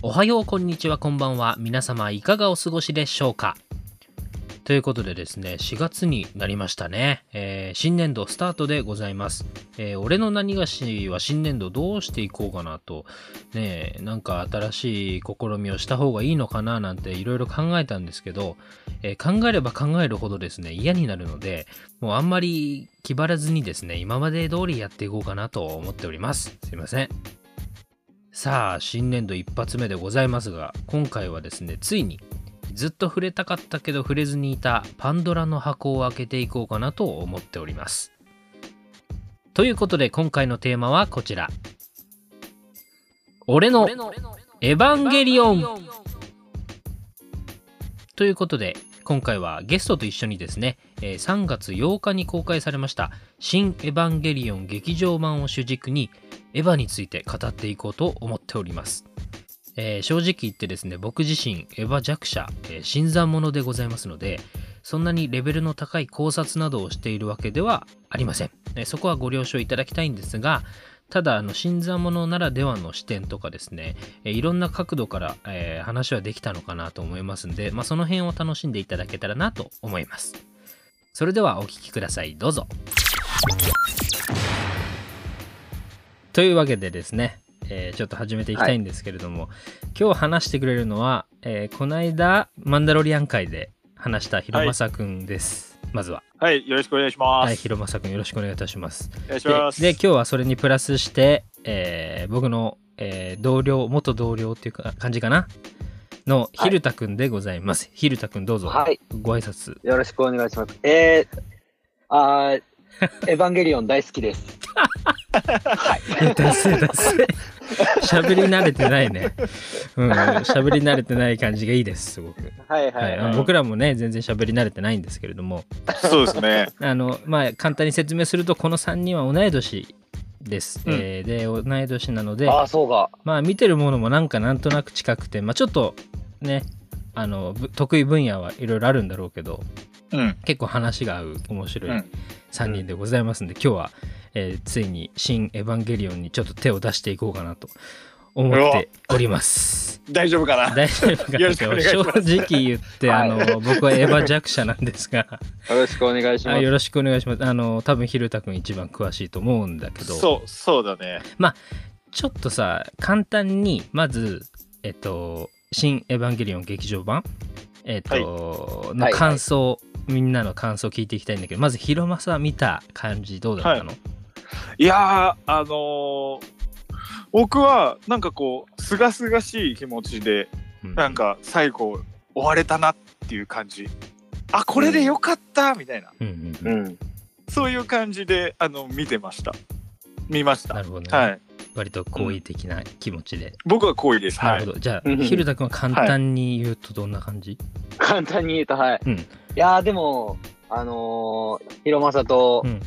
おはよう、こんにちは、こんばんは。皆様、いかがお過ごしでしょうか？ということでですね、4月になりましたね。えー新年度スタートでございます。えー俺の何がしは新年度どうしていこうかなと、ねえ、なんか新しい試みをした方がいいのかななんていろいろ考えたんですけど、えー考えれば考えるほどですね、嫌になるので、もうあんまり気張らずにですね、今まで通りやっていこうかなと思っております。すいません。さあ、新年度一発目でございますが、今回はですね、ついにずっと触れたかったけど触れずにいたパンドラの箱を開けていこうかなと思っております。ということで今回のテーマはこちら。俺のエヴァンゲリオンということで今回はゲストと一緒にですね、3月8日に公開されました「新エヴァンゲリオン劇場版」を主軸にエヴァについて語っていこうと思っております。えー正直言ってですね僕自身エヴァ弱者、えー新参者でございますのでそんなにレベルの高い考察などをしているわけではありません、えーそこはご了承いただきたいんですがただあの新参者ならではの視点とかですね、えいろんな角度から、え話はできたのかなと思いますんで、まあ、その辺を楽しんでいただけたらなと思います。それではお聞きください。どうぞ。というわけでですね、えーちょっと始めていきたいんですけれども、今日話してくれるのは、えーこの間マンダロリアン会で話したひろまさくんです、まずは。はい、よろしくお願いします。はいひろまさくんよろしくお願いいたします。お願いしでます。で今日はそれにプラスして、えー僕の、えー同僚元同僚っていうか感じかな？のひるたくんでございます、ひるたくんどうぞ、はい、ご挨拶。よろしくお願いします。えー、あーエヴァンゲリオン大好きです。はい。ダセダセ喋り慣れてないねうん喋り慣れてない感じがいいですすごくはいはい、はい、あはい。の僕らもね全然喋り慣れてないんですけれどもそうですね。あのまあ簡単に説明するとこの3人は同い年です、うんえーで同い年なのでああ、そうか。まあ見てるものもなんかなんとなく近くてまあちょっとねあのぶ得意分野はいろいろあるんだろうけどうん。結構話が合う面白いうん3人でございますんで、今日は、えーついに「新エヴァンゲリオン」にちょっと手を出していこうかなと思っております。大丈夫かな？大丈夫かな？正直言って、あの僕はエヴァ弱者なんですが。よろしくお願いします。あよろしくお願いします。あの多分ひるたくん一番詳しいと思うんだけど。そう、そうだね。ちょっとさ簡単にまずえっと「新エヴァンゲリオン劇場版」えっと、のはい感想、みんなの感想を聞いていきたいんだけどまずヒロマサ見た感じどうだったの、いやー、あのー僕は、なんかこう、すがすがしい気持ちで、うんなんか最後、終われたなっていう感じ。あ、これでよかったみたいな。うんううんん。そういう感じで、あの、見てました。見ました。なるほどね、はい。割と好意的な気持ちで、僕は好意です。はないるほ。どじゃあうんひるたくんは簡単に言うとどんな感じ、簡単に言うと、はい。うんいやー、でも、あのー、ヒロマサとうん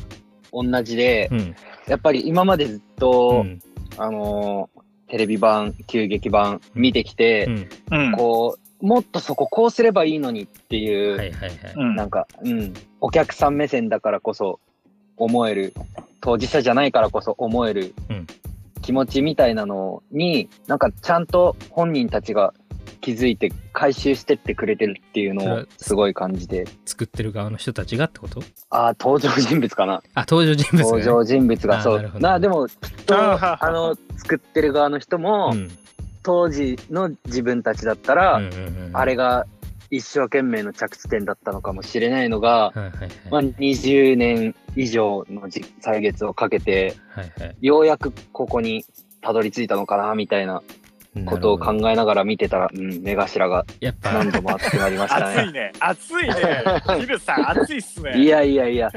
同じで、うん。やっぱり今までずっうと、ん。あのー、テレビ版、急激版見てきて。こう、もっとそここうすればいいのにっていう、はいはいはい、うん。なんか、うん、お客さん目線だからこそ思える、当事者じゃないからこそ思えるうん。気持ちみたいなのに、なんかちゃんと本人たちが気づいて回収してってくれてるっていうのをすごい感じて、作ってる側の人たちがってこと？ああ、登場人物かな。あ登場人物が、ね、登場人物あがそう。ーなるほ。どな、でもきっと、あの、作ってる側の人も、うん。当時の自分たちだったら、うんうんうんあれが一生懸命の着地点だったのかもしれないのが、はいはいはい。まあ、20年以上のじ歳月をかけて、はいはい。ようやくここにたどり着いたのかな、みたいなことを考ええながら見てたら、うん、目頭がやっぱ何度も熱くなりましたね。熱いね。熱いね。ヒルさん、熱いっすね。いやいやいや、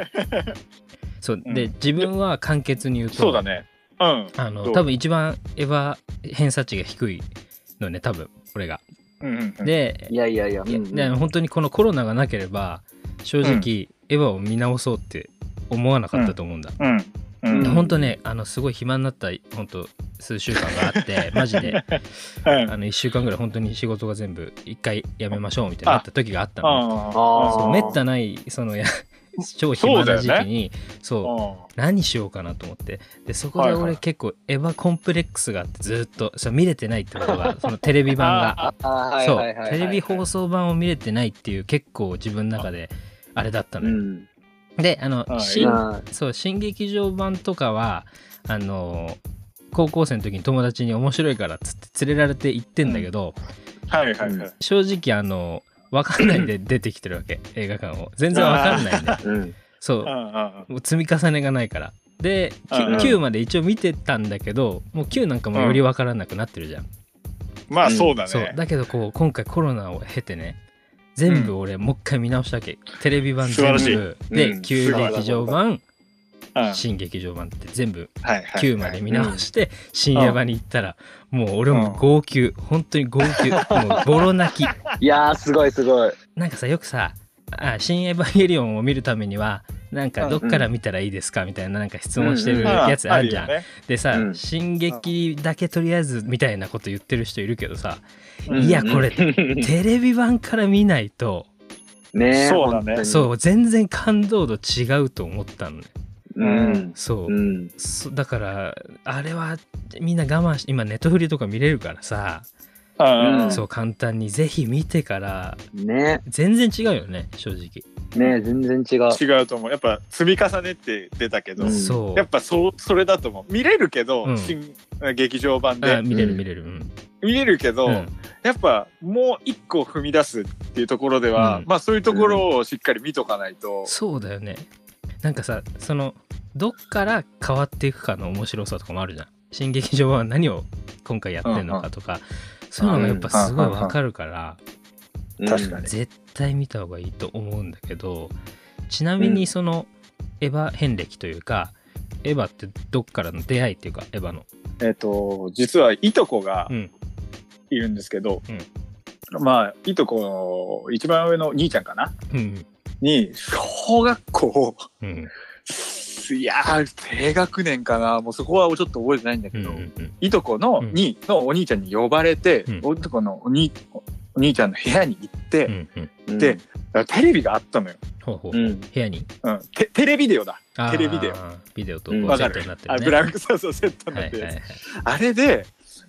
そううんで自分は簡潔に言うとそうだね。うん。あの多分一番エヴァ偏差値が低いのね多分俺が。うんうんうん、でいやいやいや、うんうんで本当にこのコロナがなければ正直、エヴァを見直そうって思わなかったと思うんだ。うん。本当ねあのすごい暇になった本当数週間があって マジで。うんあの1週間ぐらい本当に仕事が全部一回やめましょうみたいになった時があったの。めったないそのや 超暇な時期にそう,、うん。何しようかなと思って。でそこで俺結構エヴァコンプレックスがあってずっとそう見れてないってことが そのテレビ版が。テレビ放送版を見れてないっていう結構自分の中であれだったのよ、うん。であのはい。新まあそう新劇場版とかはあの高校生の時に友達に面白いからっつって連れられて行ってんだけど、はいはいはい。正直あの分かんないで出てきてるわけ映画館を。全然分かんないね うん。そう。うんう積み重ねがないから。できうんうん。9まで一応見てたんだけどもう9なんかもより分からなくなってるじゃん、まあそうだそう。ね。だけどこう今回コロナを経てね全部俺もう一回見直したわけ、テレビ版全部。で、うん。旧劇場版うん。新劇場版って全部はいはい9まで見直して深夜版に行ったらもう俺も号泣。本当に号泣。もうボロ泣き。いやー、すごいすごい。なんかさよくさあ「新エヴァンゲリオン」を見るためにはなんかどっから見たらいいですかみたいななんか質問してるうん。やつあるじゃん。でさ、うん。進撃だけとりあえずみたいなこと言ってる人いるけどさ、うん。いやこれ テレビ版から見ないと。ねえそうだね。そう全然感動度違うと思ったのね。うん。そう、うん。そだからあれはみんな我慢し今ネットフリとか見れるからさ、うん。うんそう簡単にぜひ見てからね。全然違うよね正直。ね全然違う。違うと思う。やっぱ積み重ねって出たけど、うん。そう。やっぱそうそれだと思う。見れるけど、うん。新劇場版で。あ見れるうん。見れる。うん。見れるけど、うん。やっぱもう一個踏み出すっていうところでは、うん。まあそういうところをしっかり見とかないと、そうだよね。なんかさそのどっから変わっていくかの面白さとかもあるじゃん。新劇場版は何を今回やってんのかとか、そういうのがやっぱすごいわかるから、うん。確かに。絶対見た方がいいと思うんだけどちなみにそのエヴァ遍歴というかエヴァってどっからの出会いっていうかエヴァの。えっ、と実はいとこがうん。いるんですけど、まあいとこの一番上の兄ちゃんかな？うんに小学校うんいやー低学年かな。もうそこはちょっと覚えてないんだけど、うんうんいとこのうん。に、のお兄ちゃんに呼ばれて、うん。おいとこのお兄お兄ちゃんの部屋に行って、うんうん。うんでテレビがあったのよ、ほうほうう。ん。部屋に？うん、テテレビデオだ。テレビデオ。ビデオとセットになってるね。あブランク そうそうセットになってはいはいはい。あれで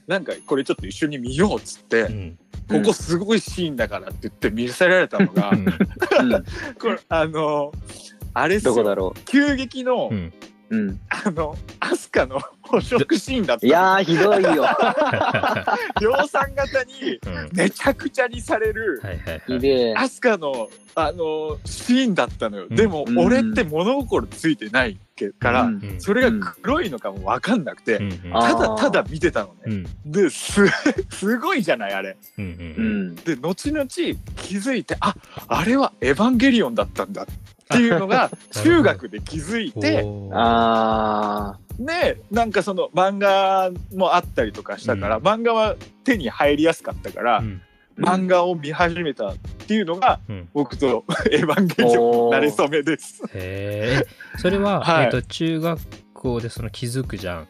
なんかこれちょっと一緒に見ようっつって、うん。ここすごいシーンだからって言って見せられたのが、うん。うん。これあのあれどこだろ急激の、うん。う。うん。あのアスカの 捕食シーンだった。いやー、ひどいよ。量産型にめちゃくちゃにされる、はいはいひでえ。アスカのあのシーンだったのよ、うん。でも、うん。俺って物心ついてないけから、うん。うん。それが黒いのかも分かんなくて、うんうん。あただただ見てたのね、うん。ですすごいじゃないあれ。うんううん。ん。で後々気づいてああれはエヴァンゲリオンだったんだ。っていうのが 中学で気づいてあでなんかその漫画もあったりとかしたから、うん。漫画は手に入りやすかったから、うん。漫画を見始めたっていうのが、うん。僕と エヴァンゲリオンの馴れ初めです。へえそれは、はい。えっと中学校でその気づくじゃん。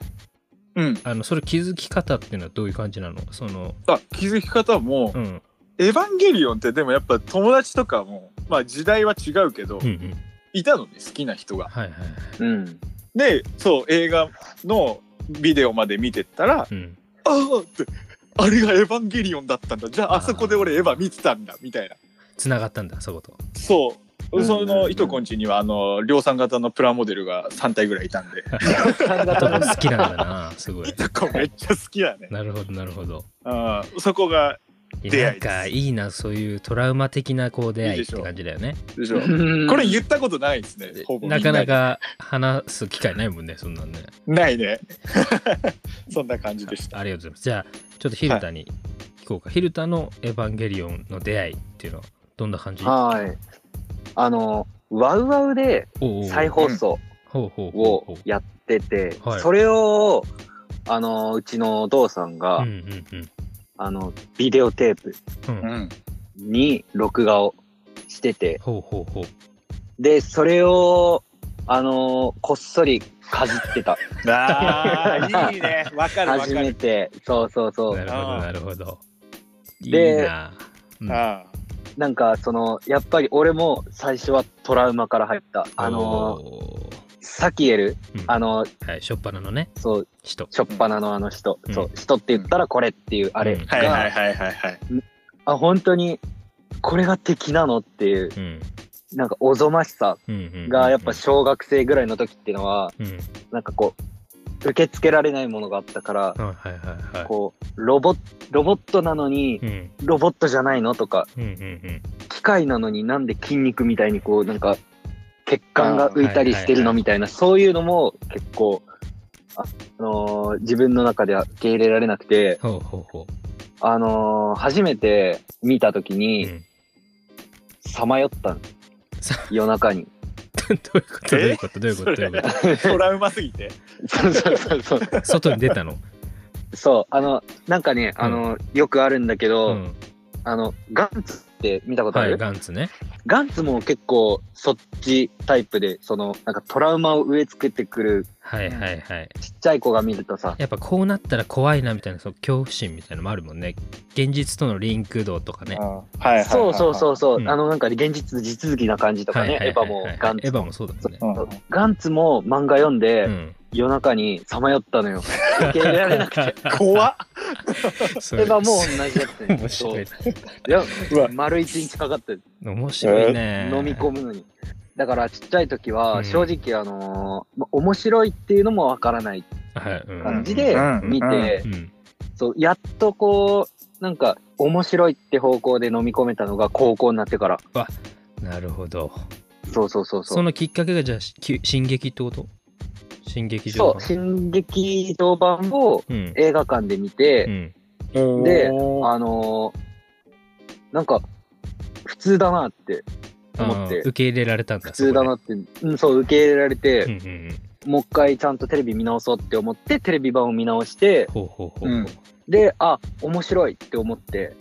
うん、あのそれ気づき方っていうのはどういう感じなの？そのあ気づき方も、うんエヴァンゲリオンってでもやっぱ友達とかも、まあ、時代は違うけど、うんうんいたのね好きな人が。はいはいはいー。うん。でそう映画のビデオまで見てったらうんああってあれがエヴァンゲリオンだったんだじゃああそこで俺エヴァ見てたんだみたいなつながったんだそことそう。うんそのいとこんちにはあの量産型のプラモデルが3体ぐらいいたんで好きなんだなすごいいとこめっちゃ好きだね。なるほどなるほどあーそこがなんかいいなそういうトラウマ的なこう出会いって感じだよね。でしょ。ここれ言ったことないですね。なかなでか話す機会ないもんねそんなんね。ないね。そんな感じでした。ありがとうございます。じゃあちょっとヒルタに聞こうか、ヒルタのエヴァンゲリオンの出会いっていうのはどんな感じ？はい。あの、ワウワウで再放送をやっててはい、それを、あの、うちのお父さんうがうん、うんうんあの、ビデオテープ。に録画をしてて、ほうほうほうで、それを、あの、こっそりかじってた。ああ、いいね。わかるわか初める。て。そうそうそう。なるほどなるほどいいでな、うんあなんかその、やっぱり俺も最初はトラウマから入った。あの、おーサキエル、うんあの、はい、しょっぱなのね、そう、人。しょっぱなのあの人、うんそう、人って言ったらこれっていうあれうんが、はいはいはいはいはい。あ、本当に、これが敵なのっていう、うん。なんかおぞましさが、やっぱ小学生ぐらいの時っていうのは、うん。なんかこう、受け付けられないものがあったから、はいはいはいはい。こう、ロボロボットなのにう、ん。ロボットじゃないのとか、うんうんうん。機械なのになんで筋肉みたいにこう、なんか、血管が浮いたりしてるのみたいな、そういうのも結構、ああのー自分の中では受け入れられなくて、ほうほうほあのー初めて見た時う。うに、ん。さまよったのさ夜中に。どういうこと？どういうこと？どういうこと？どういうこトラウマすぎて？そうそうそうそう。と外に出たの？そう、あの、なんかね、あの、よくあるんだけど、うん。あの、ガンツって見たことある、はい、ガンツね。ガンツも結構そっちタイプで、その、なんかトラウマを植え付けてくるはいはいはい。ちっちゃい子が見るとさ、やっぱこうなったら怖いなみたいな、その恐怖心みたいなのもあるもんね。現実とのリンク度とかね。はいはいはいはい。そうそうそうそう、うんあのなんか現実地続きな感じとかね、エヴァもガンツエヴァもそうだもんね。ガンツも漫画読んで、うん。夜中にさまよったのよ。受け入れられなくて。怖っ。それエヴァも同じだったね。面白いそう。いや丸一日かかって面白いね。飲み込むのに。だからちっちゃい時うはん正直あのーま面白いっていうのもわからない感じでうん見てう、ん。そう、やっとこう、なんか面白いって方向で飲み込めたのが高校になってから。なるほど。そうそうそうそ。そうのきっかけがじゃあ、き進撃ってこと？進撃場そう、新劇場版をうん。映画館で見て、うん。であのーなんか、普通だなって思って受、け入れられたんだ。普通だなって、うん、そう、受け入れられて、そこで。うんうんうん。もう一回ちゃんとテレビ見直そうって思って、テレビ版を見直して、ほうほうほう。うんで、あ、面白いって思って、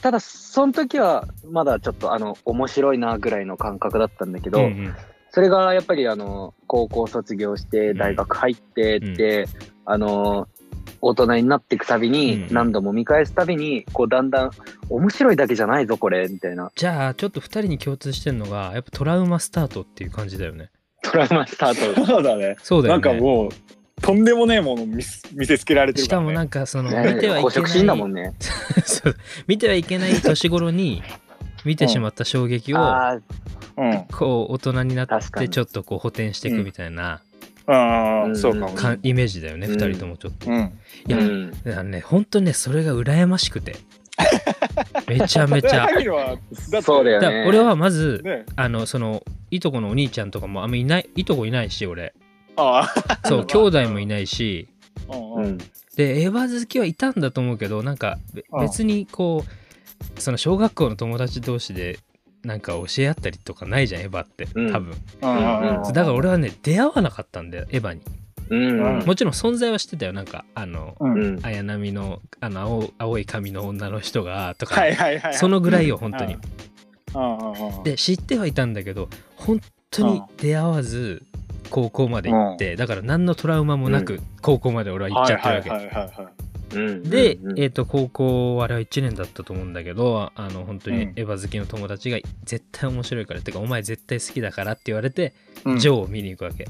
ただ、その時は、まだちょっと、あの、面白いなぐらいの感覚だったんだけど、うんうんそれがやっぱり、あの、高校卒業して、うん大学入ってって、あの、大人になっていくたびに、うん何度も見返すたびに、こう、だんだん、面白いだけじゃないぞ、これ、みたいな。じゃあ、ちょっと二人に共通してるのが、やっぱトラウマスタートっていう感じだよね。トラウマスタート。そうだね。なんそうだよね。かもう、とんでもねえもの見す見せつけられてるから、ね。しかもなんかその、見ねてはいけない 見てはいけない年頃に 見てしまった衝撃を、うん。こう大人になってちょっとこう補填していくみたいな、ああ、うんそうかも。かイメージだよね、うん二人ともちょっと。うん。いや、うん。だからね本当ねそれが羨ましくて めちゃめちゃ。そうだよだから俺はまず、ね。あのそのいとこのお兄ちゃんとかもあんまいないいとこいないし俺ああ。そう 兄弟もいないしうん。でエヴァ好きはいたんだと思うけどなんか別にこうその小学校の友達同士でなんか教え合ったりとかないじゃんエヴァってうん多分、うんうんだから俺はね出会わなかったんだよエヴァにうん。うんもちろん存在はしてたよなんかあのうん。うん。綾波のあの青青い髪の女の人がとか、はいはいはい。そのぐらいよ本当に、うん。で知ってはいたんだけど本当に出会わず高校まで行って、だから何のトラウマもなく高校まで俺は行っちゃってるわけ、はいはいはいはい。うん。で、うん。えー、と高校あれは1年だったと思うんだけどあの本当にうん。エヴァ好きの友達が絶対面白いからってかお前絶対好きだからって言われて、うん。ジョーを見に行くわけ。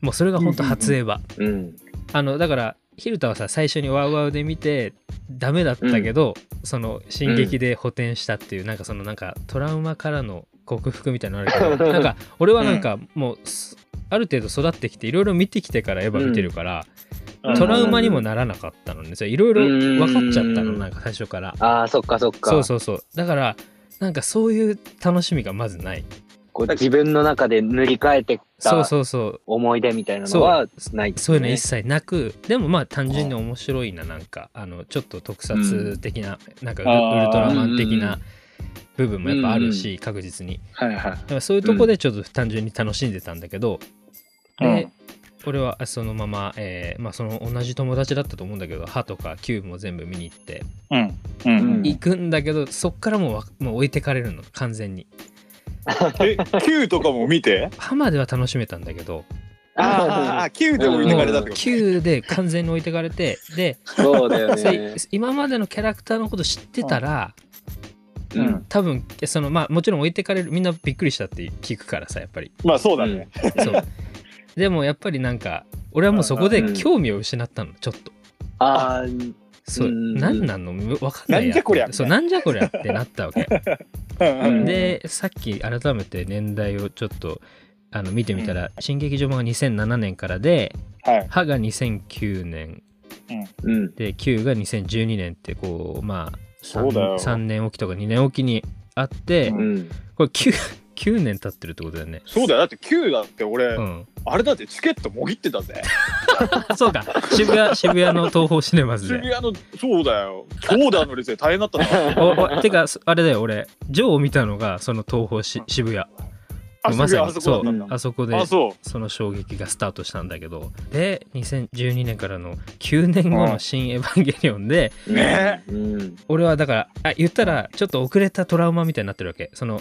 もうそれが本当初エヴァ、うん。あのだからヒルタはさ最初にワウワウで見てダメだったけど、その進撃で補填したっていう、なんかそのなんかトラウマからの克服みたいなのあるけど なんか俺はなんかもうすある程度育ってきていろいろ見てきてからエヴァ見てるから、うんトラウマにもならなかったのね。いろいろ分かっちゃったのなんか最初から。ああ、そっかそっか。そうそうそう。だからなんかそういう楽しみがまずない。こう自分の中で塗り替えてきそうたそう。そう。思い出みたいなのはない、そういうの一切なく。でもまあ単純に面白いななんか。あのちょっと特撮的な、なんかウルトラマン的うんうんうな部分もやっぱあるし、確実に。はいはい。そういうとこでちょっと単純に楽しんでたんだけど、で、俺はそのまま、えーまあ、その同じ友達だったと思うんだけど歯とか球も全部見に行ってうん。うん。うん。行くんだけど、そっからもうわもう置いてかれるの完全に え、Q とかも見て？歯までは楽しめたんだけどあーあ、Q で置いてかれたってこと球で完全に置いてかれてでそうだよね。今までのキャラクターのこと知ってたら、ううんん。多分そのまあもちろん置いてかれるみんなびっくりしたって聞くからさやっぱりまあそうだね。そうでもやっぱりなんか俺はもうそこで興味を失ったのちょっと。あーそううん何なの？わかんないなんじゃこりゃ？そうなんじゃこりゃってなったわけ。うんうんでさっき改めて年代をちょっとあの見てみたら、新劇場版が2007年からではい。「歯」が2009年。うん。で「Q」が2012年ってこうまあそうだよ。3, 年おきとか2年おきにあって、うん。うん。これ 9, 9年経ってるってことだよねそうだよ。だって Q だって俺、うんあれだってチケットもぎってたぜ。そうか渋谷渋谷の東宝シネマズで渋谷の、そうだよ。長蛇の列で大変だったな。おおてかそあれだよ俺ジョーを見たのがその東宝し渋谷あ、まさにあそこだったんだ。あそこであ、そその衝撃がスタートしたんだけどで2012年からの9年後の「新エヴァンゲリオン」でう。ねうん。俺はだからあ言ったらちょっと遅れたトラウマみたいになってるわけその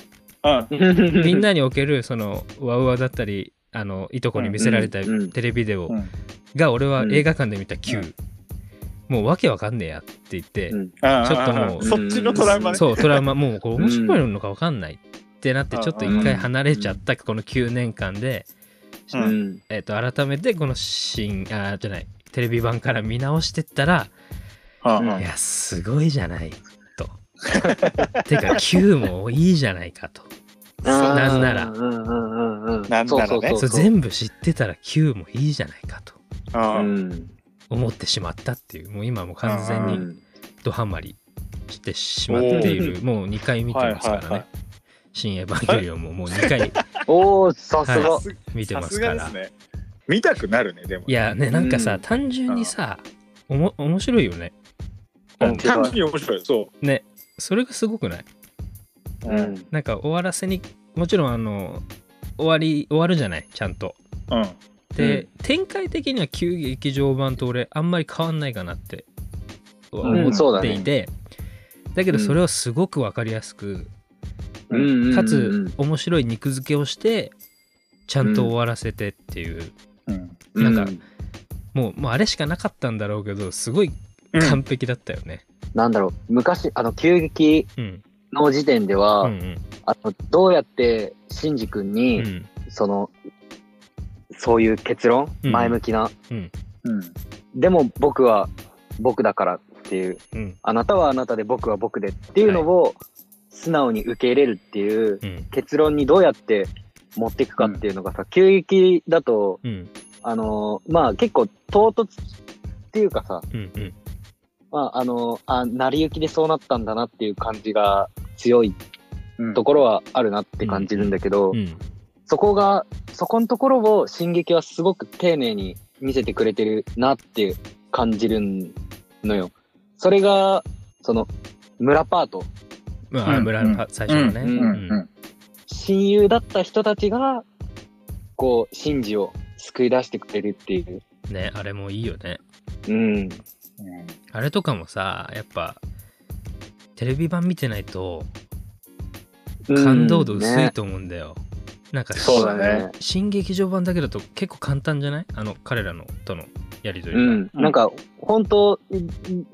うん。みんなにおけるそのワウワウだったりあのいとこに見せられたテレビデオうん。が俺は映画館で見たう Q ん。もうわけわかんねえやって言ってうん。ちょっともうそっちのトラウマね。そうトラウマもうこれ面白いのかわかんないってなってうん。ちょっと一回離れちゃったこの9年間でううん。ん。えっと改めてこの新あじゃないテレビ版から見直してったらいやすごいじゃない。とてか Q もいいじゃないかと。なんなら。なんならね。そうそうそうそれ全部知ってたら Q もいいじゃないかと。思ってしまったっていう。もう今もう完全にうん。ドハマりしてしまっている。もう2回見てますからね、はいはいはい新エヴァンゲリオンももう2回。おお、さすが。は。さす見てまさすから。ね。見たくなるね、でも。いやねなんかさ、うん。単純にさおも面白いよね。うん単純に面白い。そねそれがすごくない？う。うん。なんか終わらせにもちろんあの終わり終わるじゃない？ちゃんと。うん。で、展開的には旧劇場版と俺あんまり変わんないかなって思っていて、だけどそれをすごく分かりやすく、うんうんうんうん。かつ面白い肉付けをしてちゃんと終わらせてっていう、うん。なんかもうもうあれしかなかったんだろうけどすごい完璧だったよね。なんだろう、昔、あの、急激うん。の時点では、うんうん。あの、どうやって、シンジ君うに、ん。その、そういう結論、うん。前向きな、うん。うん。でも僕は僕だからっていう、うん。あなたはあなたで僕は僕でっていうのを素直に受け入れるっていううん。結論にどうやって持っていくかっていうのがさ、急激だと、うん。あのーまあ結構唐突っていうかさ、うんうんまああのーあ、成り行きでそうなったんだなっていう感じが強いうんところはあるなって感じるんだけど、うんそこが、そこのところを進撃はすごく丁寧に見せてくれてるなって感じるのよ。それが、その、村パート、まあうん村の最初のね。親友だった人たちが、こう、シンジを救い出してくれるっていう。ねあれもいいよね。うん。あれとかもさやっぱテレビ版見てないと感動度薄いねと思うんだよ。なんかそうだね。新劇場版だけだと結構簡単じゃない？あの彼らのとのやりとりが。うん。なんか、本当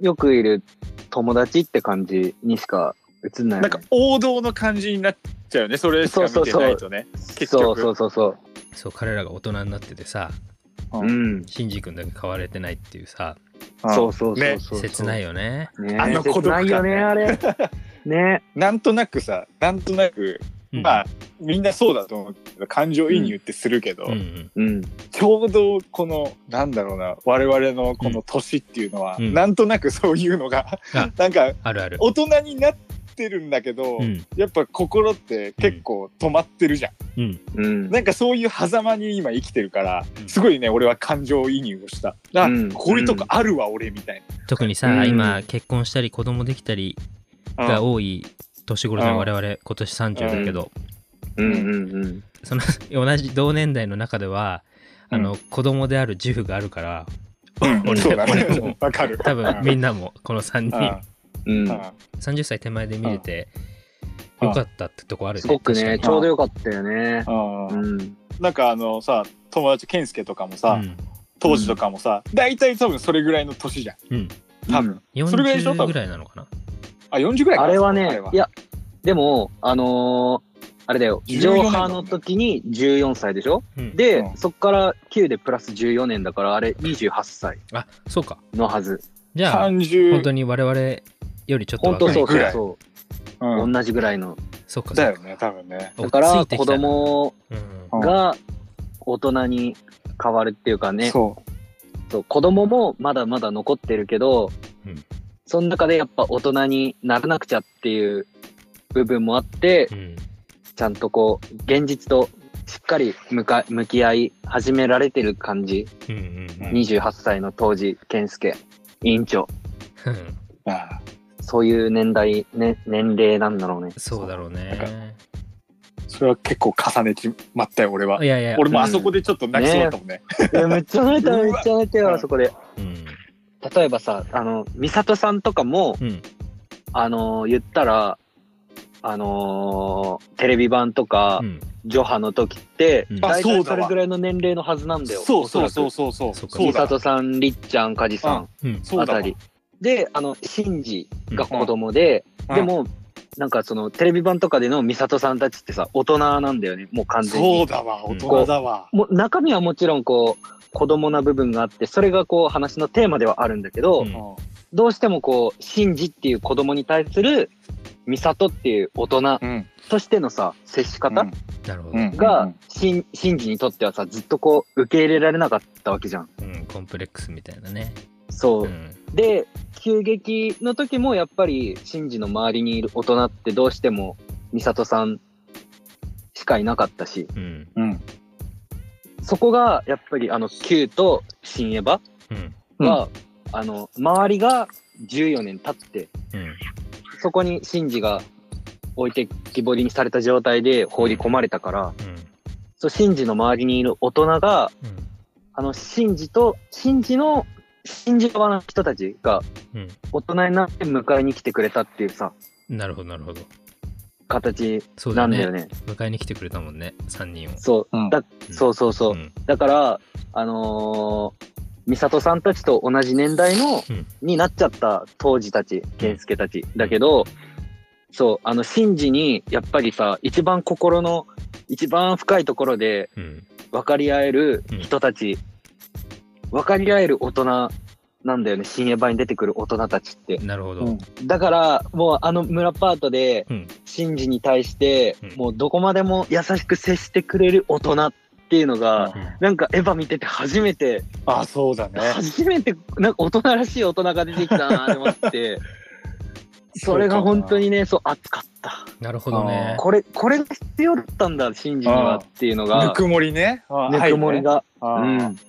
よくいる友達って感じにしか映んないよね、なんか王道の感じになっちゃうよね。それしか見てないとね。結そう局。そうそうそう。そう彼らが大人になっててさううんん。シンジ君だけ変われてないっていうさそうそうそうねそう。切ないよね。ねあの孤独感ね切ないよね、あれ。ね。なんとなくさ、なんとなく、うんまあ、みんなそうだと思うけど、感情移入ってするけど、うんうんうん。ちょうどこの、なんだろうな、我々のこの年っていうのは、うんなんとなくそういうのが、あなんか、あるある。大人になってるんだけど、うんやっぱ心って結構止まってるじゃん。うんうん。なんかそういう狭間に今生きてるから、うんすごいね、俺は感情移入をした。あ、うんこういうとこあるわ、俺みたい特にさ、うん今結婚したり子供できたりな。がうん多い年頃の我々今年30だけど、うんうんうん。その同じ同年代の中ではあの、子供である自負があるから俺そうだ俺もね。わかる。多分みんなもこの3人うん。うん30歳手前で見れてうんよかったってとこあるね。すごくね、確ちょうどよかったよね。うん。うん。なんかあのさ、友達、健介とかもさ、当時とかもさ、大体多分それぐらいの年じゃん。うん、多分。うん、それぐらいでしょ多分。40ぐらいなのかな？あ、40ぐらいか。あれはね、いや、でも、あのーあれだよ、14上波の時に14歳でしょ？うん。で、うん。そっから9でプラス14年だから、あれ28歳あそうかのはず。じゃあ30本当に我々よりちょっと本当そう若いぐらいそうそうう。ん同じぐらいの。そうかだよね、多分ね。だから、子供うんが大人に変わるっていうかね、そそう子供もまだまだ残ってるけど、うんその中でやっぱ大人にならなくちゃっていう部分もあって、うんちゃんとこう、現実としっかり向か向き合い始められてる感じ。うんうんうん28歳の当時、健介委員長。うんう。あそういう年代、ね、年齢なんだろうね。そうだろうねそれは結構重ねちまったよ、俺は。いやいや俺もあそこでちょっと泣きそうだったもんね。いや、めっちゃ泣いた、めっちゃ泣いたよ、あそこで。うん例えばさ、あの、美里さんとかも、うんあのー言ったら、あのーテレビ版とか、うんジョハの時って、うん大あそうだわ体それぐらいの年齢のはずなんだよ。そうそうそうそうそう。そうか美そうだ。里さん、りっちゃん、梶さんあたり。で、あの、シンジが子供で、うんでも、なんかそのテレビ版とかでの美里さんたちってさ、大人なんだよね、もう完全に。そうだわ、大人だわ。もう中身はもちろんこう、子供な部分があって、それがこう話のテーマではあるんだけど、うんうんどうしてもこう、シンジっていう子供に対する、美里っていう大人うん。としてのさ、接し方なるほどうんが、シンシンジにとってはさ、ずっとこう、受け入れられなかったわけじゃん。うんコンプレックスみたいなねそうう。んで、急激の時もやっぱり、シンジの周りにいる大人ってどうしても、美里さんしかいなかったし、うん。うん。そこが、やっぱりあの、Q と新エヴァうん。は、あの、周りが14年経って、うん。そこにシンジが置いてきぼりにされた状態で放り込まれたから、うん。そう、シンジの周りにいる大人が、うん。あの、シンジと、シンジの、シンジ側の人たちがうん。大人になって迎えに来てくれたっていうさ、なるほどなるほど。形そうだなんだよね。ね迎えに来てくれたもんね3人を。そう、うん。だ、うん。そうそうそう。ん。だから、あのー、美里さんたちと同じ年代の、うん。になっちゃった当時たち、健介たち。だけど、そう、あの、シンジに、やっぱりさ、一番心の、一番深いところでうん。分かり合える人たち、分かり合える大人なんだよね、新エヴァに出てくる大人たちって。なるほど。うん。だから、もうあの村パートで、うん。シンジに対してうん、もうどこまでも優しく接してくれる大人っていうのが、うん。なんかエヴァ見てて初めて、あ、そうだね。初めて、なんか大人らしい大人が出てきたなって思って、それが本当にね、そう、熱かった。なるほどね。これ、これが必要だったんだ、シンジにはっていうのぬが、くもりね。あぬくもり。が、はいねうん。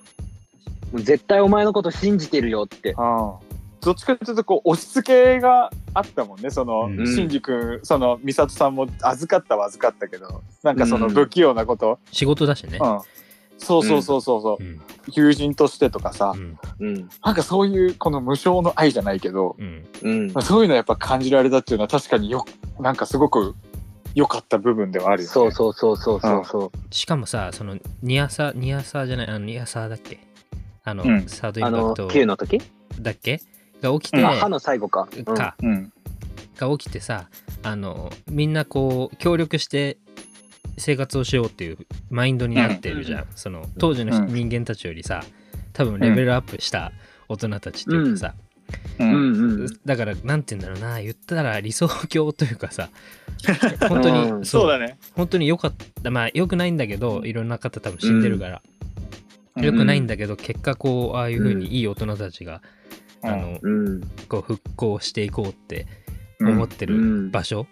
もう絶対お前のこと信じてるよって。どっちかというと、こう、押し付けがあったもんね。その、うんシンジ君、その、美里さんも預かったは預かったけど、なんかその不器用なこと。仕事だしねうん。そうそうそうそうそう、うん友人としてとかさ、うんうん。なんかそういうこの無償の愛じゃないけど、うんうん。そういうのやっぱ感じられたっていうのは確かによなんかすごく良かった部分ではあるよね。そうそうそうそうそうそう。しかもさそのニアサニアサじゃないあのニアサだっけ？あの、うん。サードインパクト Q の時？だっけ？が起きて、うん。あ、歯の最後か。うん。か。うん。が起きてさあのみんなこう協力して生活をしようっていうマインドになってるじゃん、その当時のうん人間たちよりさ多分レベルアップした大人たちっていうかさ、う。うん。んうん。だからなんて言うんだろうな言ったら理想郷というかさ本当に、うん。そうそうだね。本当に良かった。まあ良くないんだけどいろんな方多分死んでるから、うん良くないんだけど結果こうああいう風にいい大人たちが、うんあのうん。こう復興していこうってうん思ってる場所、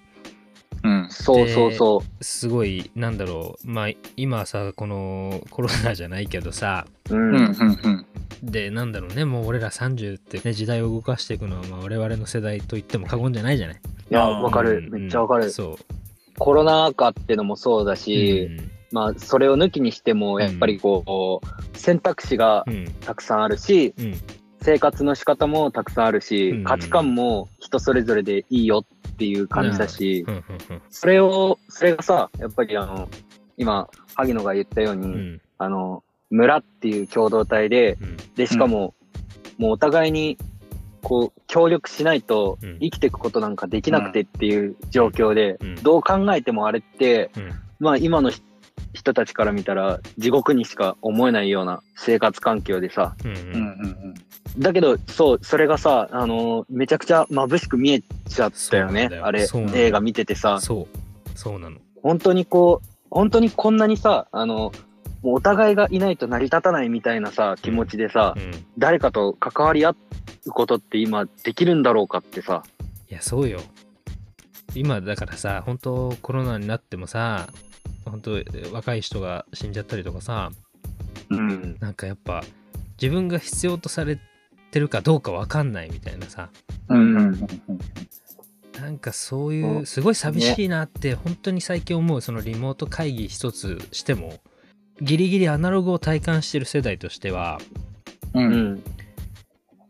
うん。そうそうそすごいなんだろうまあ今さこのコロナじゃないけどさう。ううん。ん。うん。でなんだろうねもう俺ら30ってね時代を動かしていくのはまあ我々の世代と言っても過言じゃないじゃない？いや、わかる。うんめっちゃわかる。そコロナ禍ってのもそうだう、し、まあ、それを抜きにしても、やっぱりこう、選択肢がたくさんあるし、うん。生活の仕方もたくさんあるし、うん。価値観も人それぞれでいいよっていう感じだし、それを、それがさ、やっぱりあの、今、萩野が言ったように、あの、村っていう共同体で、うん。で、しかも、もうお互いにこう、協力しないとうん。生きていくことなんかできなくてっていう状況で、うん。どう考えてもあれって、うん。まあ今のひ人たちから見たら地獄にしか思えないような生活環境でさ、うんううん。うんんだけど、そう、それがさ、あのーめちゃくちゃ眩しく見えちゃったよね。あれ映画見ててさ、そう。そうなの。本当にこう、本当にこんなにさ、あの、お互いがいないと成り立たないみたいなさ、気持ちでさ、うん。誰かと関わり合うことって今できるんだろうかってさ、いやそうよ。今だからさ本当コロナになってもさ本当若い人が死んじゃったりとかさうん。なんかやっぱ自分が必要とされてるかどうかわかんないみたいなさうんなんかそういううんすごい寂しいなって本当に最近思うそのリモート会議一つしてもギリギリアナログを体感してる世代としてはううんん。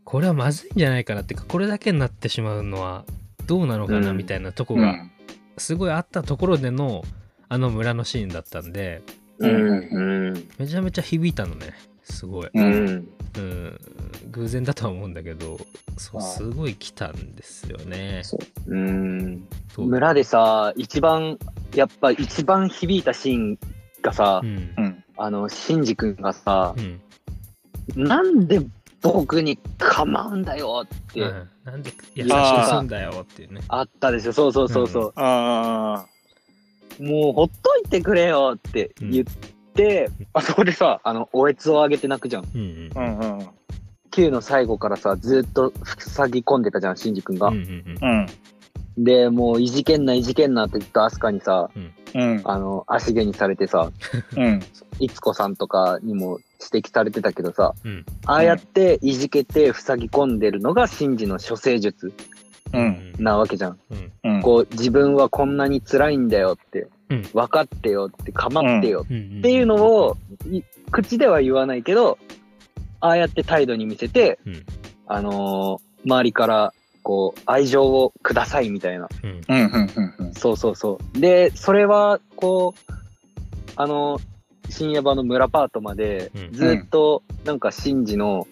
これはまずいんじゃないかなっていうかこれだけになってしまうのはどうなのかなうんみたいなとこがうんすごいあったところでのあの村のシーンだったんでうん。うん。めちゃめちゃ響いたのねすごい、ううんん。うん、偶然だとは思うんだけどそうああすごい来たんですよねそううん。そう村でさ、一番、やっぱ一番響いたシーンがさ、うんうんあの、シンジ君がさう、んなんで僕に構うんだよってうんなんで優しくすんだよっていうねあったでしょ。そうそうそうそう。あもうほっといてくれよって言って、あそこでさ、あの、おえつをあげて泣くじゃん。うんうん。あうんうん9の最後からさ、ずっと塞ぎ込んでたじゃん、シンジ君が。うんうんうん。で、もういじけんな、いじけんなってずっとアスカにさ、うん。あの、足毛にされてさ、うん。いつこさんとかにも指摘されてたけどさ、うん。ああやっていじけて塞ぎ込んでるのがシンジの処世術。ううんんなわけじゃん。うん。うん。こう、自分はこんなに辛いんだよって、うん。分かってよって、構ってようん。っていうのを、い口では言わないけど、ああやって態度に見せて、うん。あのー周りから、こう、愛情をくださいみたいな。うん。うん。うん。うん。そうそうそう。で、それは、こう、あの、深夜場の村パートまでうん、ずっと、なんか、シンジの、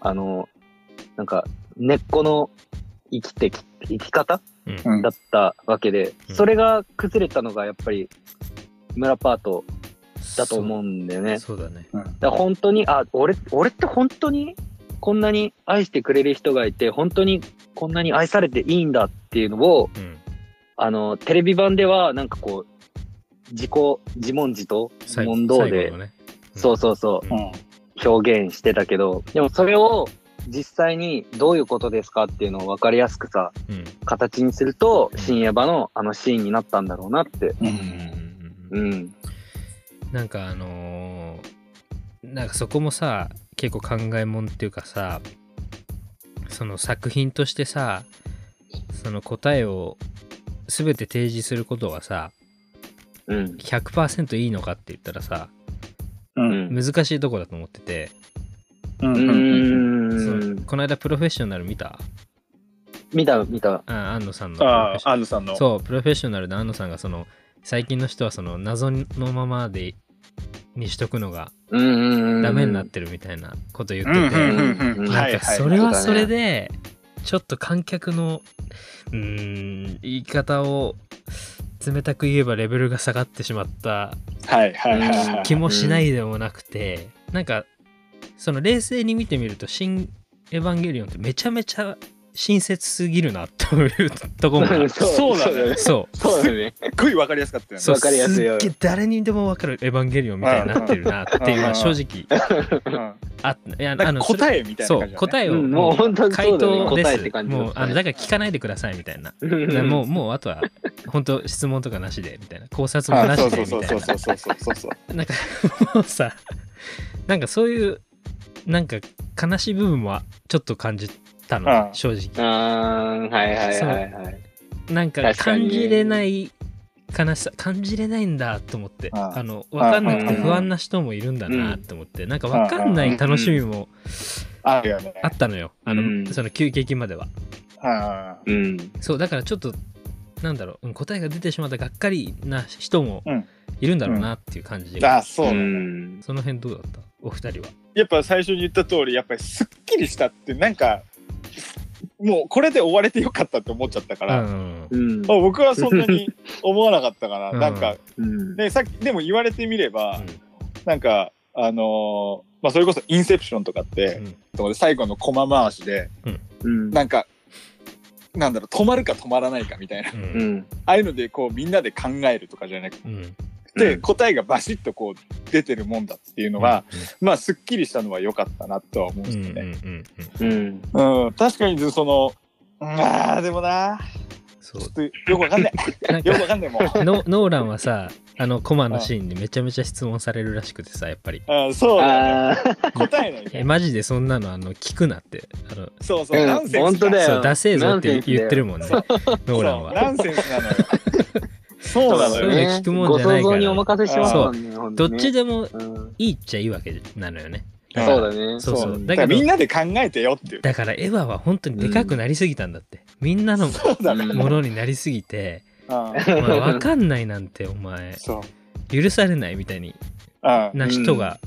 あの、なんか、根っこの生きてき、生き方？うん。うん。だったわけでう、ん。それが崩れたのが、やっぱり、村パートだと思うんだよね。そう。だね。だから本当に、あ、俺、俺って本当にこんなに愛してくれる人がいて、本当にこんなに愛されていいんだっていうのを、うん。あの、テレビ版ではなんかこう、自己、自問自答問答で、最後のね。そうそうそううんうん。表現してたけど、でもそれを実際にどういうことですかっていうのを分かりやすくさ、うん形にするとうん深夜場のあのシーンになったんだろうなって。ううんんうん。なんかあのーなんかそこもさ結構考えもんっていうかさその作品としてさその答えを全て提示することがさうん。100%いいのかって言ったらさうんうん難しいとこだと思ってて、ううん。この間プロフェッショナル見た？見た、見た。あ安野さんのあ安野さんのそうプロフェッショナルで安野さんがその最近の人はその謎のままでにしとくのがうんうんうん。ダメになってるみたいなこと言ってて、うんうんうんうんはないんはいかそれはそれでちょっと観客のうーん言い方を冷たく言えばレベルが下がってしまったはいはいはいはい気もしないでもなくて、なんかその冷静に見てみると「新エヴァンゲリオン」ってめちゃめちゃ親切すぎるなっていうとこもある。そうだね。そうそう。だね。すっごいわかりやすかったよね。そう。わかりやすいよすっげえ誰にでも分かる「エヴァンゲリオン」みたいになってるなっていうのは正直うんあいやなんかそれ答えみたいなそう答えを、うんもう本当に回答です。もうあのだから聞かないでくださいみたいな。でもうもうあとは本当質問とかなしでみたいな。考察もあなしそうそうでみたいな。そうそうそうそうそうそう。なんか もうさなんかそういうなんか悲しい部分もちょっと感じたのああ正直。あー、はいはいはいはい。なんか感じれない悲しさ感じれないんだと思ってあの分かんなくて不安な人もいるんだなと思ってなんか分かんない楽しみもあったのよあの、うん。その急激まではあうん。そうだからちょっとなん。だろううん。答えが出てしまったがっかりな人もうん。いるん。だろうなっていう感じあが、うあそう。その辺どうだったお二人はやっぱ最初に言った通りやっぱりすっきりしたってなんかもうこれで終われてよかったって思っちゃったかうら、ん。うん。あ僕はそんなに思わなかったから、うんなんか、うん。ね、さっき、でも言われてみれば、うんなんか、あのーまあ、それこそインセプションとかって、その最後の駒回しで、うん。なんか、なんだろう、止まるか止まらないかみたいな。う。うんん。ああいうので、こう、みんなで考えるとかじゃなくうん。て、うん答えがバシッとこう、出てるもんだっていうのは、まあ、すっきりしたのは良かったなとは思うんうん。ですようん。ね。うん。うん。うん、確かに、その、ああ、でもな、そうちょっとよくわかんない。なんかよくわかんない、もう。ノノーランはさあのコマのシーンでめちゃめちゃ質問されるらしくてさやっぱりあそうだね。答えないね。えマジでそんなのあの聞くなってあのそうそう、うんナンセンスだ。本当だよそうダセーぞって言ってるもんねノーランそうはナンセンスなのよ。そうなのそういうよ。の聞くもんじゃないから。ご想像にお任せしますもんね。本どっちでもうんいいっちゃいいわけなのよね。そうだね。そうそう。だからみんなで考えてよっていう。だからエヴァは本当にでかくなりすぎたんだって、みんなのものになりすぎて、わかんないなんてお前。許されないみたいにうん。な人が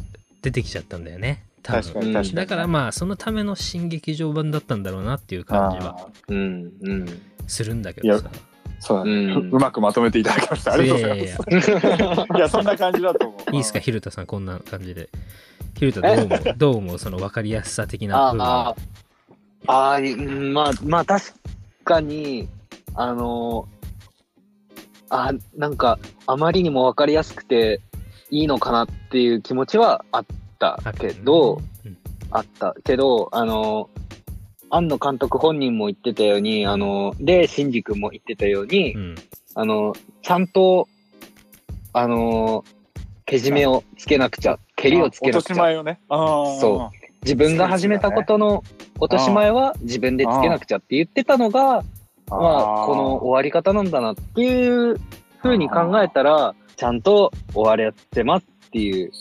出てきちゃったんだよね。多分確かに確かに。だからまあそのための新劇場版だったんだろうなっていう感じはあうん。うん。するんだけどさ。ーそうだね、ううんまくまとめていただきました。ありがとうございます。いやいやいいや、そんな感じだと思う。いいっすか、ひるたさん、こんな感じで。ひるたどう思う？どう思う？その分かりやすさ的な部分あは。あ、ああ、うんまあ、まあ確かに、あのあなんか、あまりにもわかりやすくていいのかなっていう気持ちはあったけど、うんあったけど、あの庵野監督本人も言ってたように、あので、シンジ君も言ってたように、うん。あの、ちゃんと、あのけじめをつけなくちゃ、蹴りをつけなくちゃ。落とし前をね。そそ自分が始めたことの落とし前は自分でつけなくちゃって言ってたのが、まあ、この終わり方なんだなっていう風に考えたら、ちゃんと終われてますっていう、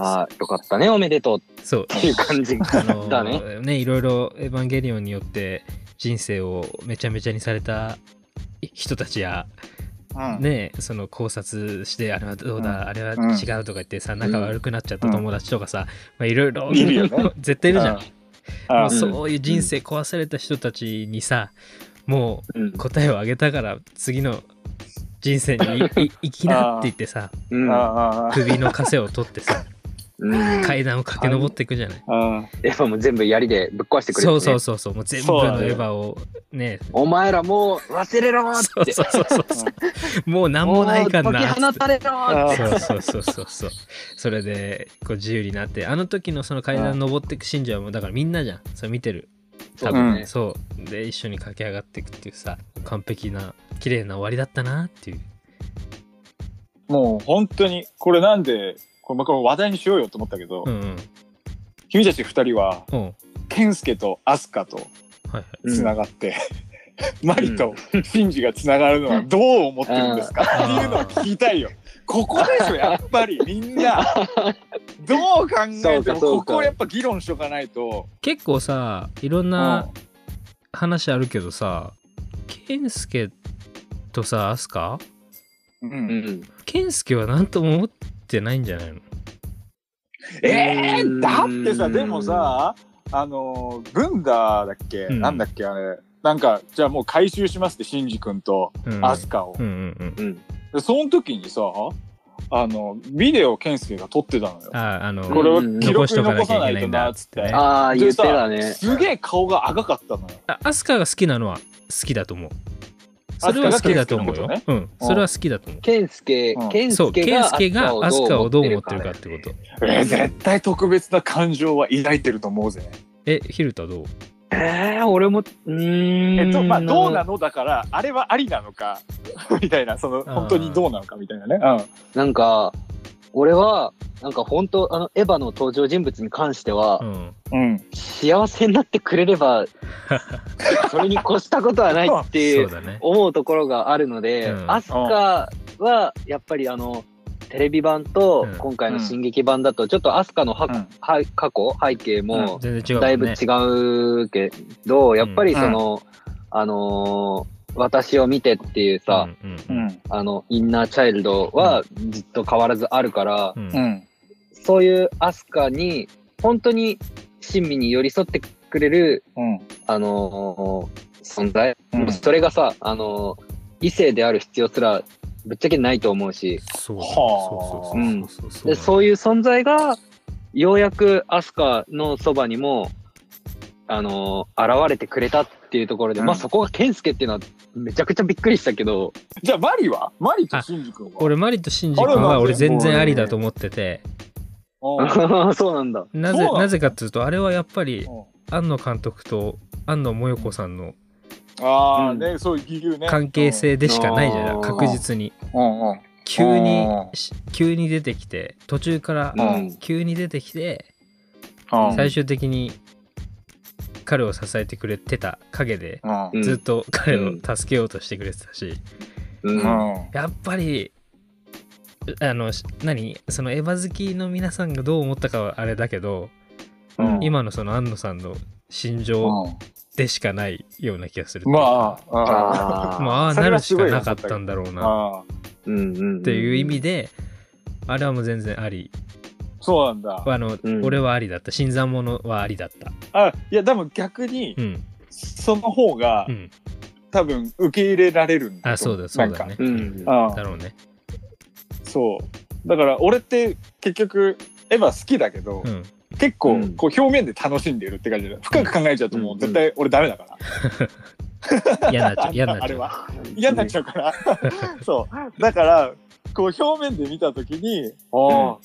ああ、よかったね、おめでとうそう。っていう感じあのだね。ね、いろいろエヴァンゲリオンによって人生をめちゃめちゃにされた人たちや、うんね、その考察して、あれはどうだ、うんあれは違うとか言ってさ、仲悪くなっちゃった友達とかさ、まあ、いろいろいるよね 絶対いるじゃん。うんもうそういう人生壊された人たちにさ、もうんう答えをあげたから次の人生に生きなって言ってさうん。ああ首の枷を取ってさうん。階段を駆け上っていくじゃない？エヴァも全部槍でぶっ壊してくれる、ね。そうそうそうそう。もう全部のエヴァをね。お前らもう忘れろーって。そうそうそうそう。そうもう何もないかんな放たれろーって。そうそうそうそう。そうそれでこう自由になって。あの時のその階段登っていく信者はもうだからみんなじゃん。それ見てる。多分そうね、そう。で一緒に駆け上がっていくっていうさ完璧な綺麗な終わりだったなっていう。もう本当に、これなんで、これこれ話題にしようよと思ったけど、うんうん。君たち二人は、うん。はい健介とアスカとはいつながって、マリとシンジがつながるのは どう思ってるんですか、うん。っていうのを聞きたいよ。ここでしょ、やっぱりみんな。どう考えても、ここをやっぱ議論しとかないと。結構さいろんな話あるけどさ健介とさアスカ？うん。うん。うん。健介は何とも思ってないんじゃないの？えー、だってさ、うんでもさ、あの、ブンダーだっけ、うんなんだっけあれ。なんか、じゃあもう回収しますって、シンジ君とうんアスカを。うんうんうんうん。でその時にさ、あの、ビデオ健介が撮ってたのよ。ああのこれをうん記録に残さないとな、つって。ああ、言ってたね。すげえ顔が赤かったのよ。あアスカが好きなのは好きだと思うそれは好きだと思うよ、アスカうん。それは好きだと思う。ケンスケうん、ケンそう。健スケが介がアスカをどう思ってるかかってこと。えー絶対特別な感情は抱いてると思うぜ。えヒルタどう？えー、俺も、うーん。えっと、まあ、どうなのだから、あれはありなのか、みたいな、その、本当にどうなのかみたいなね。うん。なんか、俺は、なんか本当、あの、エヴァの登場人物に関しては、うん。うん。幸せになってくれれば、それに越したことはないっていうそうだね。思うところがあるので、うん。アスカは、やっぱりあの、テレビ版とうん。今回の進撃版だと、ちょっとアスカのは、うん。は過去、背景も、全然違うもんね。だいぶ違うけど、やっぱりその、あのー私を見てっていうさ、うんううん。ん。あの、インナーチャイルドはずっと変わらずあるから。そういうアスカに、本当に親身に寄り添ってくれる、うん。あのー存在、うん。それがさ、あのー異性である必要すらぶっちゃけないと思うし、そういう存在が、ようやくアスカのそばにも、あのー現れてくれたっていうところで、うん。まあそこがケンスケっていうのはめちゃくちゃびっくりしたけど、じゃあ、マリは？マリとシンジ君は？俺マリとシンジ君は俺全然ありだと思ってて。うん そうなんだ。なぜそうなのなぜかっていうとあれはやっぱりうん。庵野監督と庵野もよこさんのああ、うん。ね、そういう理由ね。関係性でしかないじゃない、うん。確実に。うんうん。急にうんし急に出てきて途中からうん。急に出てきてうん。最終的に彼を支えてくれてた陰でずっと彼を助けようとしてくれてたし、うん。うん。やっぱりあのし何？そのエヴァ好きの皆さんがどう思ったかはあれだけど、うん。今のその安野さんの心情でしかないような気がするう。んまあ、ああー。まああなるしかなかったんだろうな。っていう意味であれはもう全然ありそうなんだ。あの、うん。俺はありだった。新参者はありだった。あ、いや、でも逆にう、ん。その方がう、ん。多分受け入れられるんだあそうだそうだね。うん。なん。かだろうね。うん。そう。だから、俺って結局、エヴァ好きだけどう、ん。結構うん。こう表面で楽しんでるって感じで、深く考えちゃうともう絶対俺ダメだから。嫌になっちゃう。嫌になっちゃう。あれは。嫌になっちゃうから。そう。だから、こう表面で見たときに、ああ、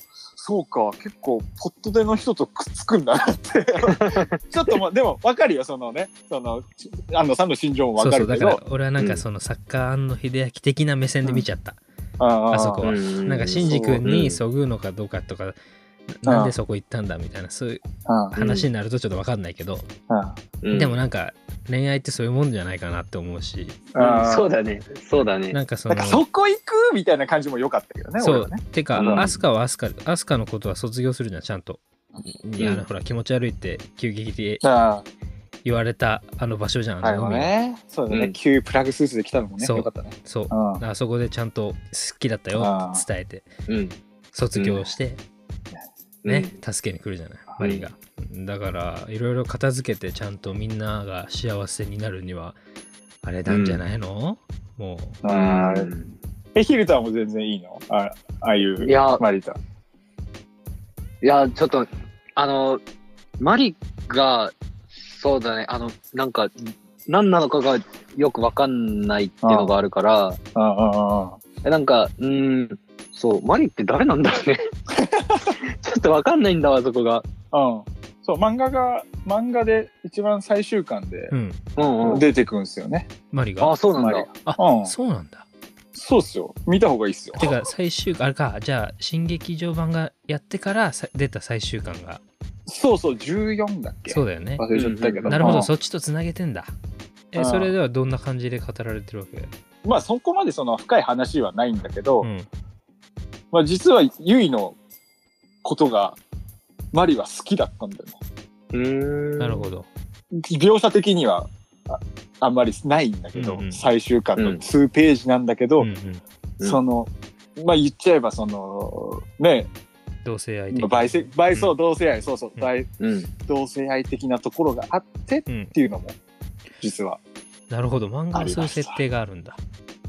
そうか、結構、ポットでの人とくっつくんだなって。ちょっともう、でも分かるよ、そのね、その、安野さんの心情もそうそう分かるけど。だから俺はなんかそのサッカー庵野秀明的な目線で見ちゃった、ああそこは。うんなんかシンジ君にそそぐうのかどうかとか、なんでそこ行ったんだみたいなそういううん。話になるとちょっと分かんないけど、うん。でもなんか恋愛ってそういうもんじゃないかなって思うしうん。そうだね。そうだね。なんかそのそこ行くみたいな感じも良かったけどね、そう。てか、うん。アスカはアスカアスカのことは卒業するじゃんちゃんと、いやあのほら気持ち悪いって急激であ言われたあの場所じゃん、あ、はい。あの海。ね。そうだね。うん。旧プラグスーツで来たのもね、そう。よかったね。そう。うん。あそこでちゃんと好きだったよあって伝えてうん。卒業して、ね、うん。助けに来るじゃないマリが、だからいろいろ片付けてちゃんとみんなが幸せになるにはあれなんじゃないの、もう。あーえ、ヒルタも全然いいの？あああいう。いや。マリタ。いや、ちょっと、あの、マリが、そうだね、あの、なんか、何なのかがよくわかんないっていうのがあるから、うんうんうん。えなんか、うーん、そう、マリって誰なんだろうね。ちょっとわかんないんだわ、そこが。うん。そう、漫画が、漫画で一番最終巻でうんうんうん。出てくんですよね。マリがあ、そうなんだ。あ、うんそうなんだそうっすよ。見た方がいいっすよ。てか最終あれかじゃあ新劇場版がやってからさ出た最終巻がそうそう、14だっけ？そうだよね忘れちゃったけど。なるほどうんそっちとつなげてんだえうんそれではどんな感じで語られてるわけ？まあ、そこまでその深い話はないんだけど、うんまあ、実はユイのことが、マリは好きだったんだよね。うーん。なるほど。描写的にはああんまりないんだけど、うんうん。最終巻のうん。2ページなんだけど、うんうん。うん。その、まあ言っちゃえばその、ね、同性愛的な。倍性、倍層うん。同性愛、そうそう、うん。倍うん。同性愛的なところがあってっうんていうのも、実は。なるほど。漫画はそういう設定があるんだ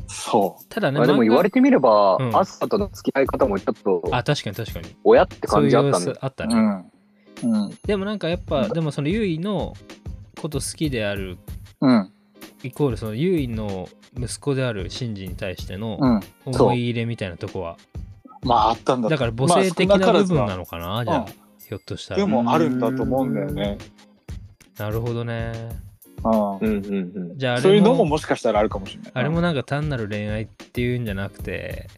そただねあでも言われててみれば、うんアスカとの付き合い方もちょっと、あ確かに確かに親って感じあったね。あったう。ね、うん。うん。でもなんかやっぱでもそのユイのこと好きであるうん。イコールそのユイの息子であるシンジに対してのうん。思い入れみたいなとこは、まああったんだだから母性的な部分なのかな、じゃあ、うんひょっとしたでらもあるんだと思うんだよね。なるほどねうん。うんうんうん。じゃああれもそういうのももしかしたらあるかもしれない。あれもなんか単なる恋愛っていうんじゃなくて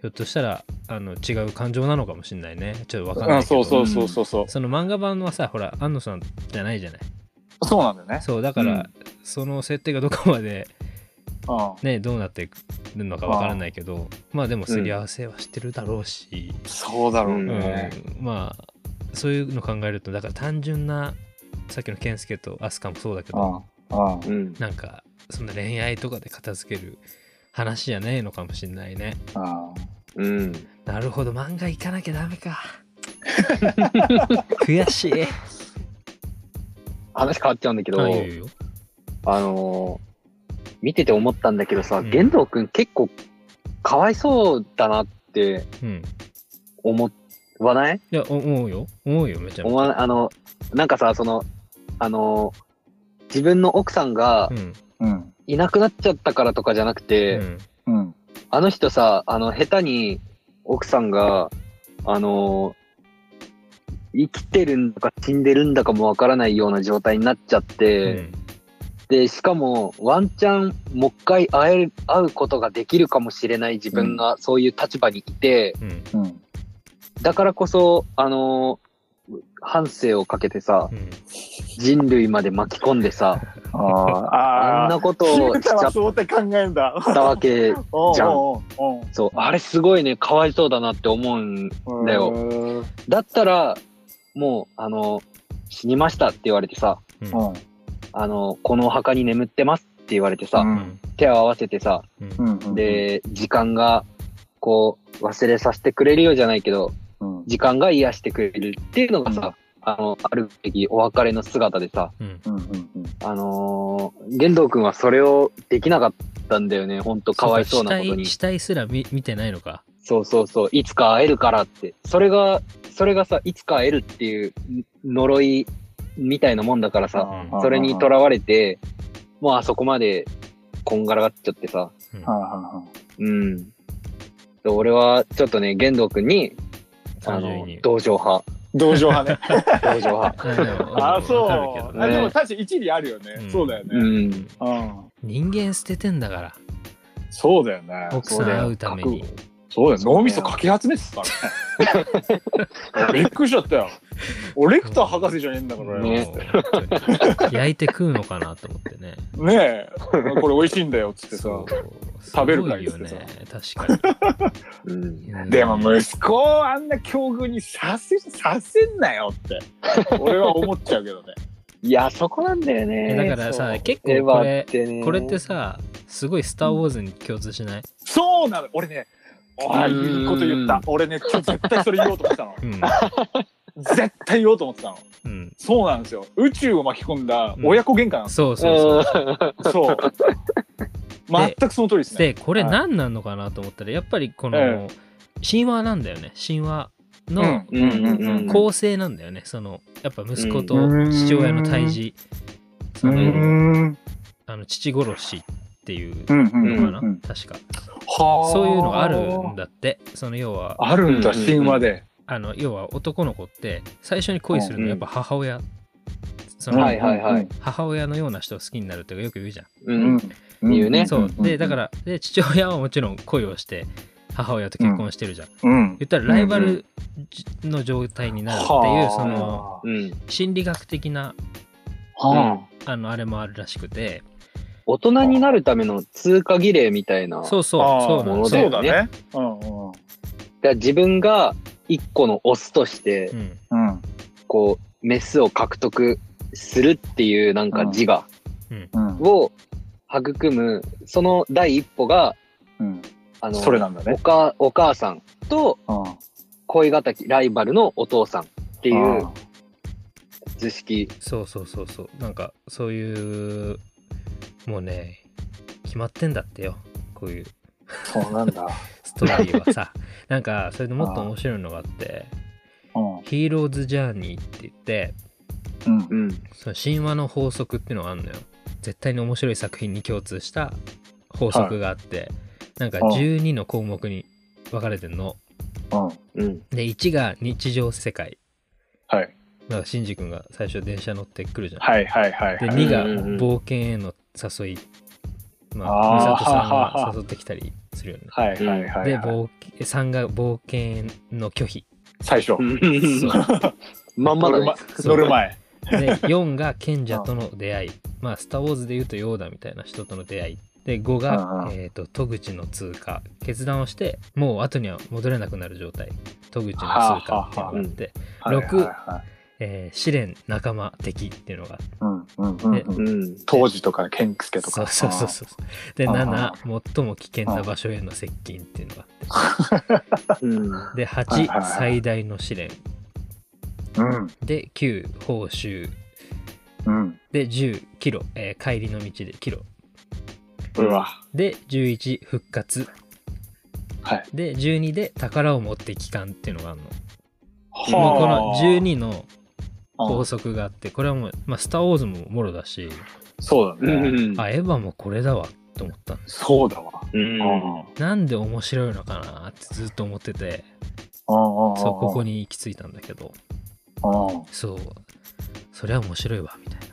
ひょっとしたらあの違う感情なのかもしれないねちょっとわかんう、なんいけどそうそうそうそうそう。その漫画版はさほら安野さんじゃないじゃないそうなんだよね。そうだから、うんその設定がどこまでうん。ねどうなってくるのかわからないけどまあでもすり合わせはしてるだろうし、そうだろううんね。まあそういうの考えるとだから単純なさっきの健介と飛鳥もそうだけど、うん。うん。うん。なんかそんな恋愛とかで片付ける話じゃねえのかもしんないね。うんうん。なるほど漫画行かなきゃダメか。悔しい。話変わっちゃうんだけど、あのー見てて思ったんだけどさ、うん。玄道くん結構かわいそうだなってうん。思わない？いやお思うよ。思うよめちゃめ思ちゃ。わあの、なんかさ、その、あのー自分の奥さんが。いなくなっちゃったからとかじゃなくて、うんうん。あの人さ、あの、下手に奥さんが、あのー生きてるんだか死んでるんだかもわからないような状態になっちゃっうて、んで、しかも、ワンチャン、もう一回会える、会うことができるかもしれない自分がそういう立場にいて、うんうん。だからこそ、あのー半生をかけてさ、うん。人類まで巻き込んでさ、ああ。あんなことをしちゃったはそうって考えん。だ。たわけ、じゃんそう、あれすごいね、かわいそうだなって思うんだよ。うん。だったら、もう、あの、死にましたって言われてさ、うん。あの、このお墓に眠ってますって言われてさ、うん。うん手を合わせてさ、うん。うん。で、時間が、こう、忘れさせてくれるようじゃないけど、うん、時間が癒してくれるっていうのがさ、あの、あるべきお別れの姿でさ、うんうん。うん。あのー、玄道くんはそれをできなかったんだよね、ほんとかわいそうなことに死。体死体すら見見てないのかそうそうそう、いつか会えるからって。それが、それがさ、いつか会えるっていう呪いみたいなもんだからさ、うんそれにとらわれて、もうあそこまでこんがらがっちゃってさ、うんはいはうん。で俺はちょっとね、玄道くんに、あの30位に、同情派。い。同情派ね。同情派。あそう。でも確かに一理あるよねう。んそうだよね。人間捨ててんだからそうだよね。奥さん会うためにそうだよ。脳みそかき集めてたからね。びっくりしちゃったよ。俺レクター博士じゃねえんだからよ。ね 焼いて食うのかなと思ってねえ。これ美味しいんだよっつってさ。食べるかすごいよいっつってね確かうん。にうんでも息子をあんな境遇にさせ、させんなよって。俺は思っちゃうけどね。いや、そこなんだよね。えだからさ結構これァってねこれってさすごい「スター・ウォーズ」に共通しない、そうなの。俺ね、ああ、うんいいこと言った。俺ね、今日絶対それ言おうと思ってたの。うん 絶対言おうと思ってたの。うん、そうなんですよ。宇宙を巻き込んだ親子喧嘩なんですそうそうそうう。そう。全くその通りですね。でこれ何なのかなと思ったらやっぱりこのえ神話なんだよね。神話のんうんうんうん構成なんだよね。そのやっぱ息子とうん。父親の対峙そのん。あの父殺しっていううんうんのかな、うん確か。はあ。そういうのがあるんだって。その要は。あるんだ、うん神話で。あの要は男の子って最初に恋するのはやっぱ母親、そうんのはいはいはい母親のような人を好きになるってよく言うじゃん。うん。言うねそうでだからで父親はもちろん恋をして母親と結婚してるじゃん。うん。言ったらライバルの状態になるっていう、はあそのうん。心理学的なはあのあれもあるらしくて大人になるための通過儀礼みたいな。そうそうあそうなものだよねそうだね。うんう自分が一個のオスとして、うんうん。こう、メスを獲得するっていうなんか自我うん。を育む、その第一歩が、うん。あの、それなんだね。おかお母さんとうん。恋敵、ライバルのお父さんっていう図式。そうそうそうそうなんかそういうもうね決まってんだってよこういうそうなんだ。ストーリーはさ なんかそれでもっと面白いのがあってうん。ヒーローズ・ジャーニーって言ってうんう。ん。その神話の法則っていうのがあるのよ絶対に面白い作品に共通した法則があって、なんかはい12の項目に分かれてんのうん。うん。で1が日常世界はい。だからシンジ君が最初電車乗ってくるじゃん、はいはいはいではい。2が冒険への誘いまあ美里さんはははが 誘ってきたりするよね。はいはいはいはい。で冒3が冒険の拒否。最初。まんまだね。乗る前。で4が賢者との出会い。まあスター・ウォーズで言うとヨーダみたいな人との出会い。で5うんが、うん。えー、と戸口の通過。決断をしてもう後には戻れなくなる状態。戸口の通過っていうのがあって、六はいはいはいえー試練仲間敵っていうのがあってうんうんうんでうん。うん。当時とか、ケンクスケとか。そうそうそうそうであ7最も危険な場所への接近っていうのがあってうん。ではい8はいはい最大の試練うん。で9報酬うん。で10キロ、えー帰りの道でキロうわ。で11復活はい。で12で宝を持って帰還っていうのがあるのはもうこの12のうん法則があってこれはもう、まあ、スター・ウォーズももろだしうそうだね。ん。あエヴァもこれだわと思ったんですそうだわ。うん。なんで面白いのかなってずっと思っててそそうここに行き着いたんだけどうん。そうそりゃ面白いわみたいな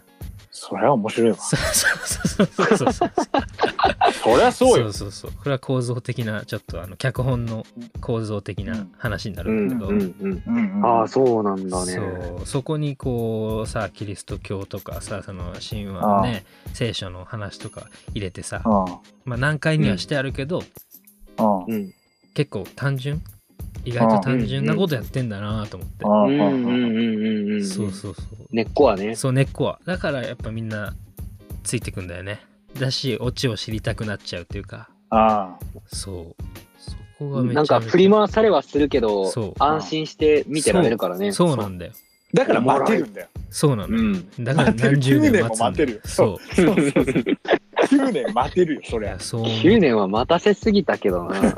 それは面白いわ。そうそうそうそうそうそう。そりゃそうよ。そう。そうそう。これは構造的なちょっとあの脚本の構造的な話になるうんんだけど、うんうん。うん。うんああ、そうなんだね。そう。そこにこうさキリスト教とかさその神話のね聖書の話とか入れてさうんまあ難解にはしてあるけど、うんうん。結構単純？意外と単純なことやってんだなと思って、うんうんうん。うんうんうん。そうそうそう。根っこはね。そう根っこは。だからやっぱみんなついてくんだよね。だしオチを知りたくなっちゃうっていうか。あそう。そこがめちゃめちゃなんか振り回されはするけどそう、安心して見てられるからね。そう。なんだよ。だから待てるんだよ。そうなのよ、うん。だから何十年待つんだ9年も待てるよ。そうそう。そう。そう。9年待てるよ、そりゃ。そう思う。9年は待たせすぎたけどな。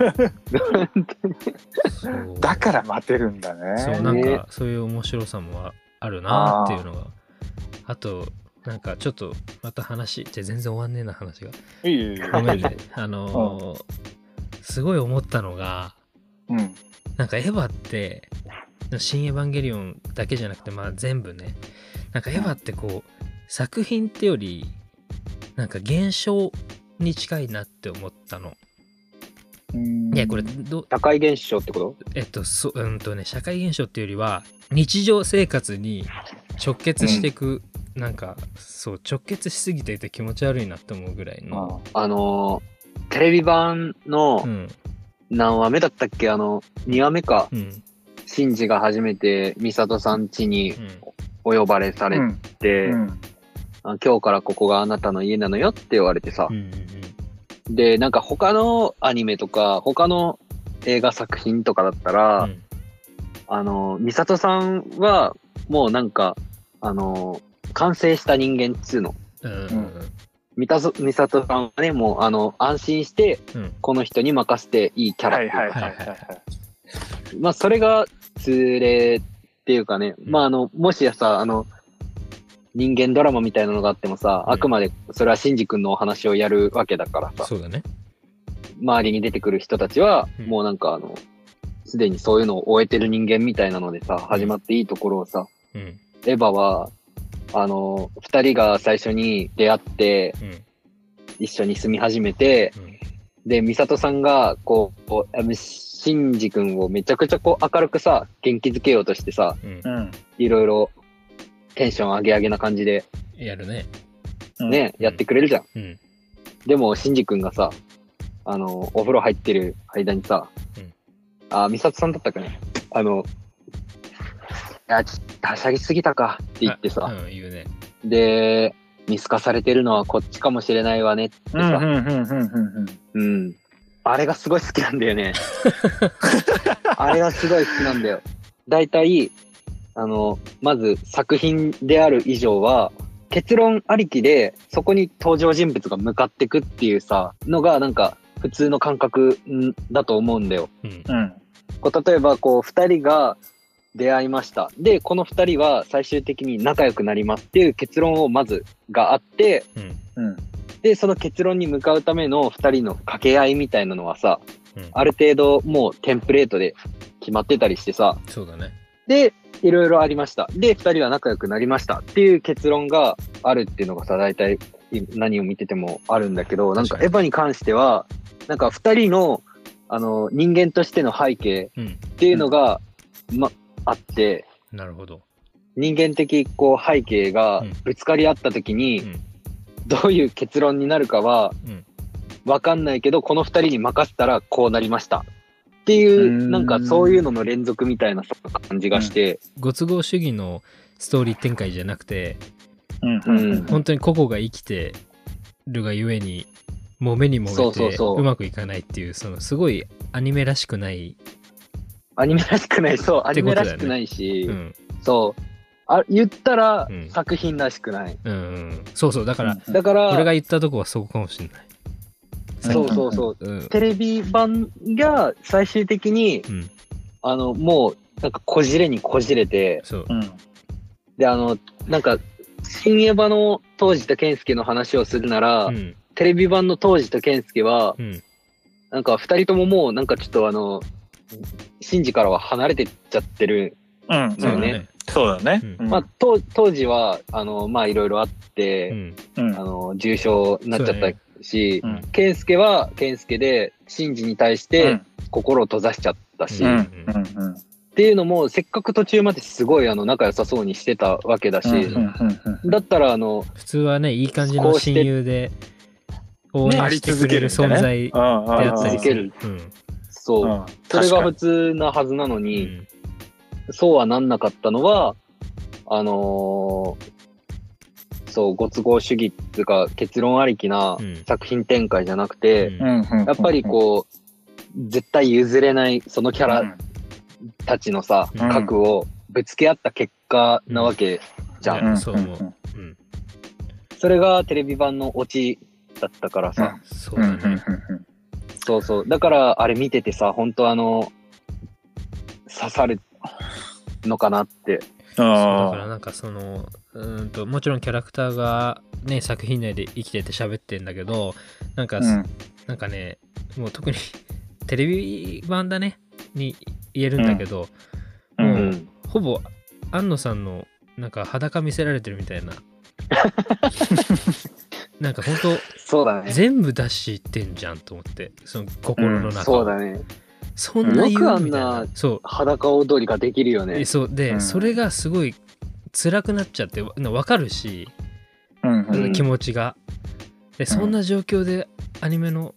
そうだから待てるんだね。そうなんね。かそういう面白さもああるなっていうのが。あとなんかちょっとまた話じゃあ全然終わんねえな話が。いいよいいよごめんね。あのーすごい思ったのがうん。なんかエヴァって「新エヴァンゲリオン」だけじゃなくてまあ全部ね。なんかエヴァってこう作品ってよりなんか現象に近いなって思ったの。いやこれど社会現象ってこと？えっとそううんとね社会現象っていうよりは日常生活に直結していく、なんかそう直結しすぎていて気持ち悪いなって思うぐらいの。あのー、テレビ版のうん何話目だったっけ？あの、2話目か。うんシンジが初めてミサトさん家にうんお呼ばれされうん。て、うん。あ今日からここがあなたの家なのよって言われてさ。う、んうんで、なんか他のアニメとか、他の映画作品とかだったら、うん。あの、ミサトさんは、もうなんか、あの、完成した人間っつうの。うんうんミタゾミサトさんはね、もう、あの、安心して、うん。この人に任せていいキャラ。っていうかはいはいはいはいはい。まあ、それが通例っていうかね、うん。まあ、あの、もしやさ、あの、人間ドラマみたいなのがあってもさ、うん。あくまでそれはシンジ君のお話をやるわけだからさ、そうだね。周りに出てくる人たちは、うん。もうなんかあの、すでにそういうのを終えてる人間みたいなのでさ、始まっていいところをさ、うん。エヴァは、あの、二人が最初に出会って、うん。一緒に住み始めて、うん。で、ミサトさんが、こうシンジ君をめちゃくちゃこう明るくさ、元気づけようとしてさ。いろいろテンション上げ上げな感じでやるね。ね、うんやってくれるじゃん。うんでも、シンジ君がさ、あの、お風呂入ってる間にさ、うんあ、ミサトさんだったかね。あの、いや、ちょっとはしゃぎすぎたかって言ってさ、うん言うね。で、見透かされてるのはこっちかもしれないわねってうん。うん。さ、うん。うん。うん。うん。あれがすごい好きなんだよね。あれがすごい好きなんだよ。大体、あの、まず作品である以上は、結論ありきで、そこに登場人物が向かってくっていうさ、のがなんか普通の感覚んだと思うんだよ。うんうん。こう例えば、こう、二人が出会いました。で、この二人は最終的に仲良くなりますっていう結論をまずがあって、うんうん。で、その結論に向かうための二人の掛け合いみたいなのはさ、うんある程度もうテンプレートで決まってたりしてさ、そうだね。で、いろいろありました。で、二人は仲良くなりましたっていう結論があるっていうのがさ、大体い何を見ててもあるんだけど、なんかエヴァに関しては、なんか二人の、あの、人間としての背景うん。っていうのが、ま、あって、なるほど。人間的こう背景がうんぶつかり合った時に、うんどういう結論になるかはうんわかんないけど、この二人に任せたらこうなりました。っていうう、ん。なんかそういうのの連続みたいな感じがして、ご都合主義のストーリー展開じゃなくて、うん。うん本当に個々が生きてるがゆえに、もう目にもそうめてそうそうう。まくいかないっていう、そのすごいアニメらしくない、アニメらしくない、そう、ね。ニメらしくないし、うん、そう、あ言ったらうん。作品らしくない。うんうん。そうそう。だから、うん。だから、俺が言ったとこはそこかもしれない。そうそうそう。うん。テレビ版が最終的に、うん。あの、もう、なんかこじれにこじれて、そう。うん。で、あの、なんか、新エヴァの当時と健介の話をするなら、うん。テレビ版の当時と健介は、うん。なんか二人とももう、なんかちょっとあの、シンジからは離れてっちゃってる。うん。そうね。そうだね。うんまあ、当当時は、あの、まあ、いろいろあって、うん。うんあの、重症になっちゃったし、うん健介は健介で、シンジに対して心を閉ざしちゃったし、うんうん。うん。うん。っていうのも、せっかく途中まですごいあの仲良さそうにしてたわけだし、うん。だったらあの、普通はね、いい感じの親友で、応援してくれる存在であったりする。うん。そう、それが普通なはずなのうに、ん。そうはなんなかったのは、あのーそう、ご都合主義っていうか、結論ありきなうん作品展開じゃなくて、うんやっぱりこう、絶対譲れないそのキャラたちのさ、うん核をぶつけ合った結果なわけじゃん。うんそう思う。うん。それがテレビ版のオチだったからさ、そうだね。そうそう。だから、あれ見ててさ、本当あの、刺さるのかなって。そうだからなんかそのうーんともちろんキャラクターがね作品内で生きてて喋ってんだけどなんか、なんかねもう特に テレビ版だねに言えるんだけど、う。もうんほぼ安野さんのなんか裸見せられてるみたいな なんか本当そうだね。全部出してんじゃんと思ってその心の中を、そうだね。そんな言よくあなうんみたいなそう裸踊りができるよねえ。そうで、うんそれがすごい辛くなっちゃってわ分かるし、うんうん。気持ちが。でそんな状況でアニメの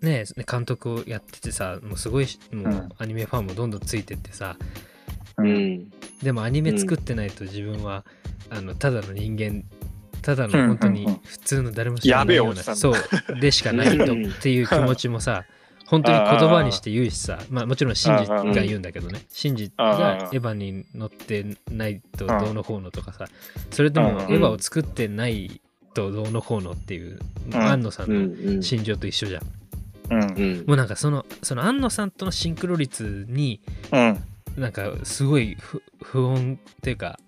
ね監督をやっててさもうすごいもううん。アニメファンもどんどんついてってさ。ううん。ん。でもアニメ作ってないと自分は、あのただの人間ただの本当に普通の誰も知らないような、やべえおじさんそうでしかないとっていう気持ちもさ 本当に言葉にして言うしさ。まあもちろんシンジが言うんだけどね。シンジがエヴァに乗ってないとどうのこうのとかさ。それともうんエヴァを作ってないとどうのこうのっていううん。安野さんうんのうん。心情と一緒じゃん。うん。うん。もうなんかそのその安野さんとのシンクロ率にうん。なんかすごい不不穏っていうか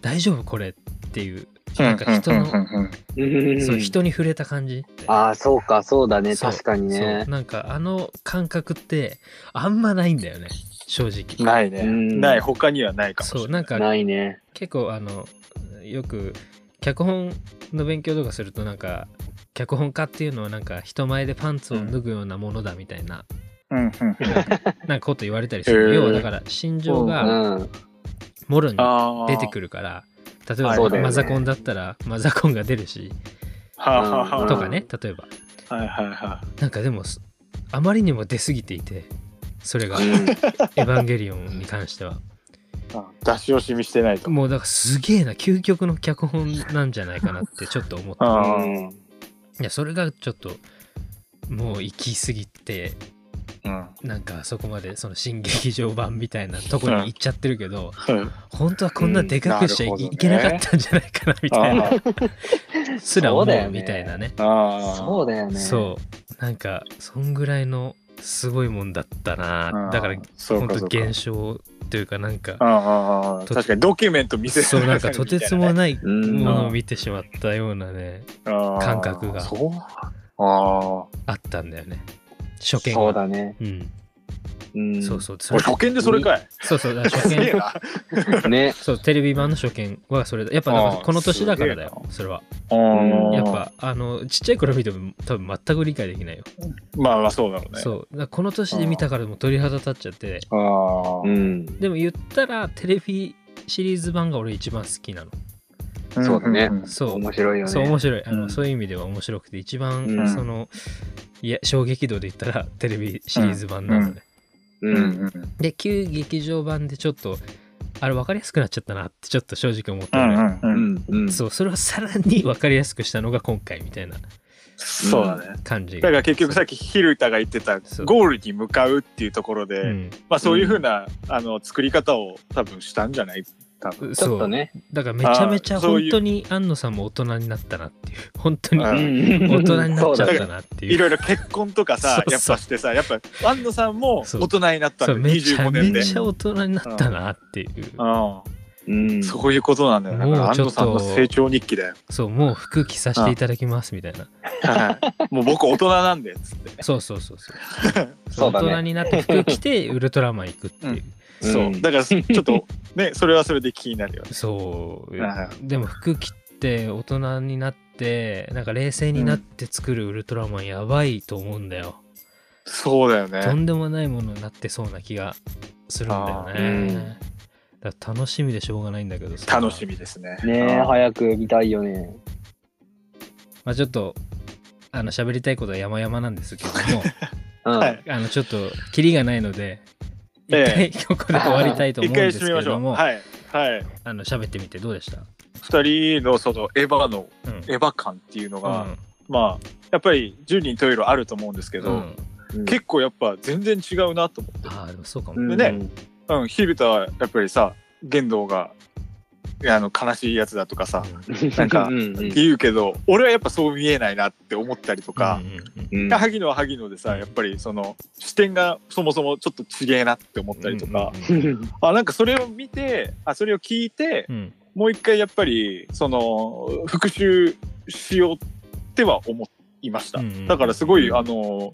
大丈夫これっていうなんか人のうんそう人に触れた感じああ、そうか、そうだね。確かにね。なんかあの感覚ってあんまないんだよね正直ないね。うんない。他にはないかもしれない。そうなんかないね。結構あのよく脚本の勉強とかするとなんか脚本家っていうのはなんか人前でパンツを脱ぐようなものだみたいな、うん。うん。なんかこと言われたりする、要はだから心情うがん。もろにああ。出てくるから例えば、ねマザコンだったらマザコンが出るしはあはあはあ。とかね例えば。はいはいはなんかでもすあまりにも出過ぎていてそれが「うん。エヴァンゲリオン」に関しては。い出し惜しみしてないと。もうだからすげえな究極の脚本なんじゃないかなってちょっと思ったいやそれがちょっともう行き過ぎてうん。なんかそこまでその新劇場版みたいなとこに行っちゃってるけど、うん。本当はこんなでかくしちゃい,、うんねけなかったんじゃないかなみたいな。あすら思そうみたいなね。あ。そうだよね。そう。なんかそんぐらいのすごいもんだったな。だから本当。現象というかなんかああああと確かにドキュメント見せそうなんかとてつもいないうん。ものを見てしまったようなね感感覚がそう。ああ。あったんだよね初見がそうだね。うんうん。そうそうそれ俺保険でそれかい。そうそうだから初見な。ね。そうテレビ版の初見はそれだやっぱだからこの年だからだよすそれはうんやっぱあのちっちゃい頃見ても多分全く理解できないよ、まあまあそうだろうね。そうこの年で見たからもう鳥肌立っちゃってああ。うん。でも言ったらテレビシリーズ版が俺一番好きなのそうだね。そう。面白いよね。そう面白い。あの、うん。そういう意味では面白くて一番、うん。そのいや衝撃度で言ったらテレビシリーズ版なのね、う。うん。ん。で旧劇場版でちょっとあれ分かりやすくなっちゃったなってちょっと正直思っうたのよ、んうんううん。ん。うん。そうそれをさらに分かりやすくしたのが今回みたいな。そうだね。感じだから結局さっきヒルタが言ってたそう。ゴールに向かうっていうところで、うん、まあそういうふうな、あの作り方を多分したんじゃない多分。ちょっとね。だからめちゃめちゃ本当に安野さんも大人になったなっていう本当にう大ん人になっちゃったなっていう。いろいろ結婚とかさ、そうやっぱしてさ、やっぱ、安野さんも大人になったそうんだよ、めちゃ25年でめ。ちゃ大人になったなっていう。うん。うん。そういうことなんだよ。だからもうちょっと安野さんの成長日記だよ。そうもう服着させていただきますみたいな。はい。もう僕大人なんで、つって。そうそうそうそう。そうだね。大人になって服着てウルトラマン行くっていう、うんそう。だから、ちょっと、ね、それはそれで気になるよね。そうはでも服着て大人になってなんか冷静になって作るウルトラマンやばいと思うんだよ、そうだよね。とんでもないものになってそうな気がするんだよあね、ーうんだ楽しみでしょうがないんだけどさ楽しみですね。ね早く見たいよね。まあちょっとあの喋りたいことは山々なんですけども うん。はいあのちょっとキリがないので一え回ここで終わりたいと思一うんです。けれども、はい。はい。あの喋ってみてどうでした、二人のそのエヴァの、うんエヴァ感っていうのが、うんまあ、やっぱり10人十色あると思うんですけど、うんうん結構やっぱ全然違うなと思って。ああでもそうかも、うんでねうん、ヒルタはやっぱりさ、玄道が、あの、悲しいやつだとかさ、なんかうんうん言うけど、俺はやっぱそう見えないなって思ったりとか、うんうんうん。で萩野は萩野でさ、やっぱりその視点がそもそもちょっと違えなって思ったりとか、うんうんあ、なんかそれを見て、あ、それを聞いてう、ん。もう一回やっぱり、その、復習しようっては思いました。うんうん。だからすごい、うん。あの、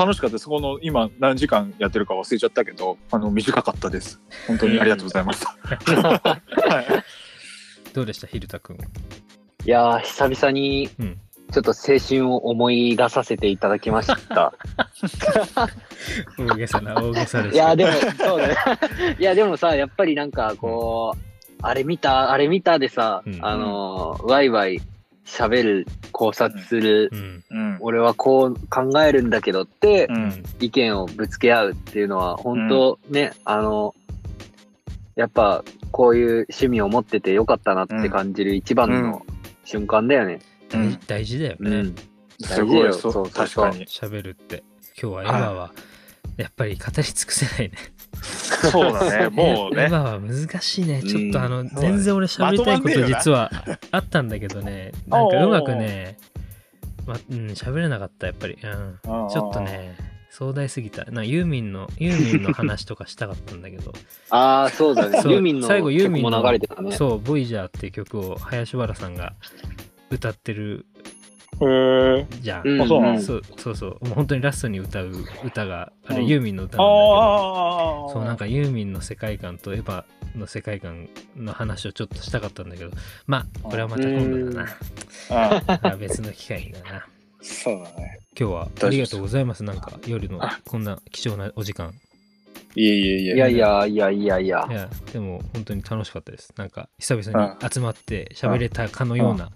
楽しかったです。この今何時間やってるか忘れちゃったけど、あの、短かったです。本当にありがとうございました。はいどうでしたヒルタ君いやー、久々にうん、ちょっと青春を思い出させていただきました。大げさな大げさですいやー、でも、そうだね。いや、でもさ、やっぱりなんか、こう、あれ見た、あれ見たでさ、うんあのー、ワイワイ喋る、考察する、うんうん。俺はこう考えるんだけどってう、ん。意見をぶつけ合うっていうのは、本当ね、あの、やっぱ、こういう趣味を持っててよかったなって感じる一番の瞬間だよね。うん大事だよねうん。すごい、大事そう確かに。喋るって今日はエヴァはやっぱり語り尽くせないねそうだね、もうね。エヴァは難しいね。ちょっとあの、うん全然俺喋りたいこまと実はあったんだけどね。なんかうまくねまうん喋れなかったやっぱり。うん。ちょっとね壮大すぎた。なユーミンのユーミンの話とかしたかったんだけど。ああ、そうだね。ユーミンの最後ユーミン曲のも流れてたね。そう「ボイジャーっていう曲を林原さんが歌ってるじゃん、うんあそうそうそうそう。もう本当にラストに歌う歌があれうん。ユーミンの歌あなんだけど、ああ。そうなんかユーミンの世界観とエヴァの世界観の話をちょっとしたかったんだけど。まあこれはまた今度だな。あ まあ別の機会にだな。そうだね。今日はありがとうございます。なんか夜のあ。こんな貴重なお時間。いえいえいえ。いやいやいやいやいやい。や。でも本当に楽しかったです。なんか久々に集まって喋れたかのような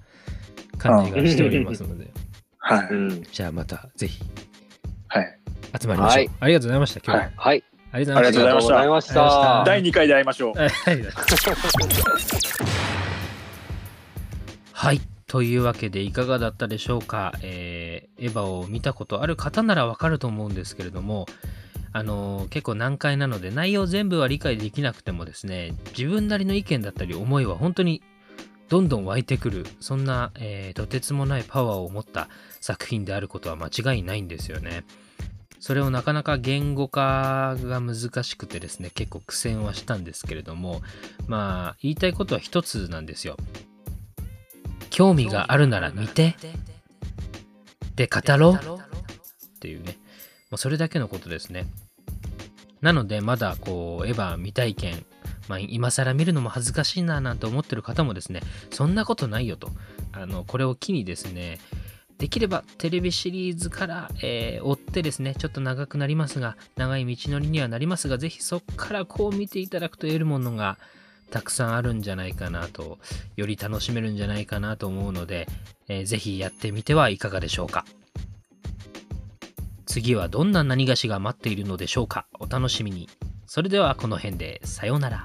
感じがしておりますのではい。うん。じゃあまたぜひはい。集まりましょう、はいありがとうございました今日は、はいはい。ありがとうございましたありがとうございました。第2回で会いましょう。はい。はい。というわけでいかがだったでしょうか、えーエヴァを見たことある方ならわかると思うんですけれども、あのー結構難解なので内容全部は理解できなくてもですね、自分なりの意見だったり思いは本当にどんどん湧いてくる、そんな、えーとてつもないパワーを持った作品であることは間違いないんですよね。それをなかなか言語化が難しくてですね、結構苦戦はしたんですけれども、まあ、言いたいことは一つなんですよ。興味があるなら見て。で、語ろうっていうね。もうそれだけのことですね。なので、まだこう、エヴァ未体験、まあ、今更見るのも恥ずかしいななんて思ってる方もですね、そんなことないよと。あの、これを機にですね、できればテレビシリーズから、えー追ってですね、ちょっと長くなりますが、長い道のりにはなりますが、ぜひそこからこう見ていただくと得るものがたくさんあるんじゃないかなと、より楽しめるんじゃないかなと思うので、えーぜひやってみてはいかがでしょうか。次はどんな何菓子が待っているのでしょうかお楽しみに。それではこの辺でさようなら。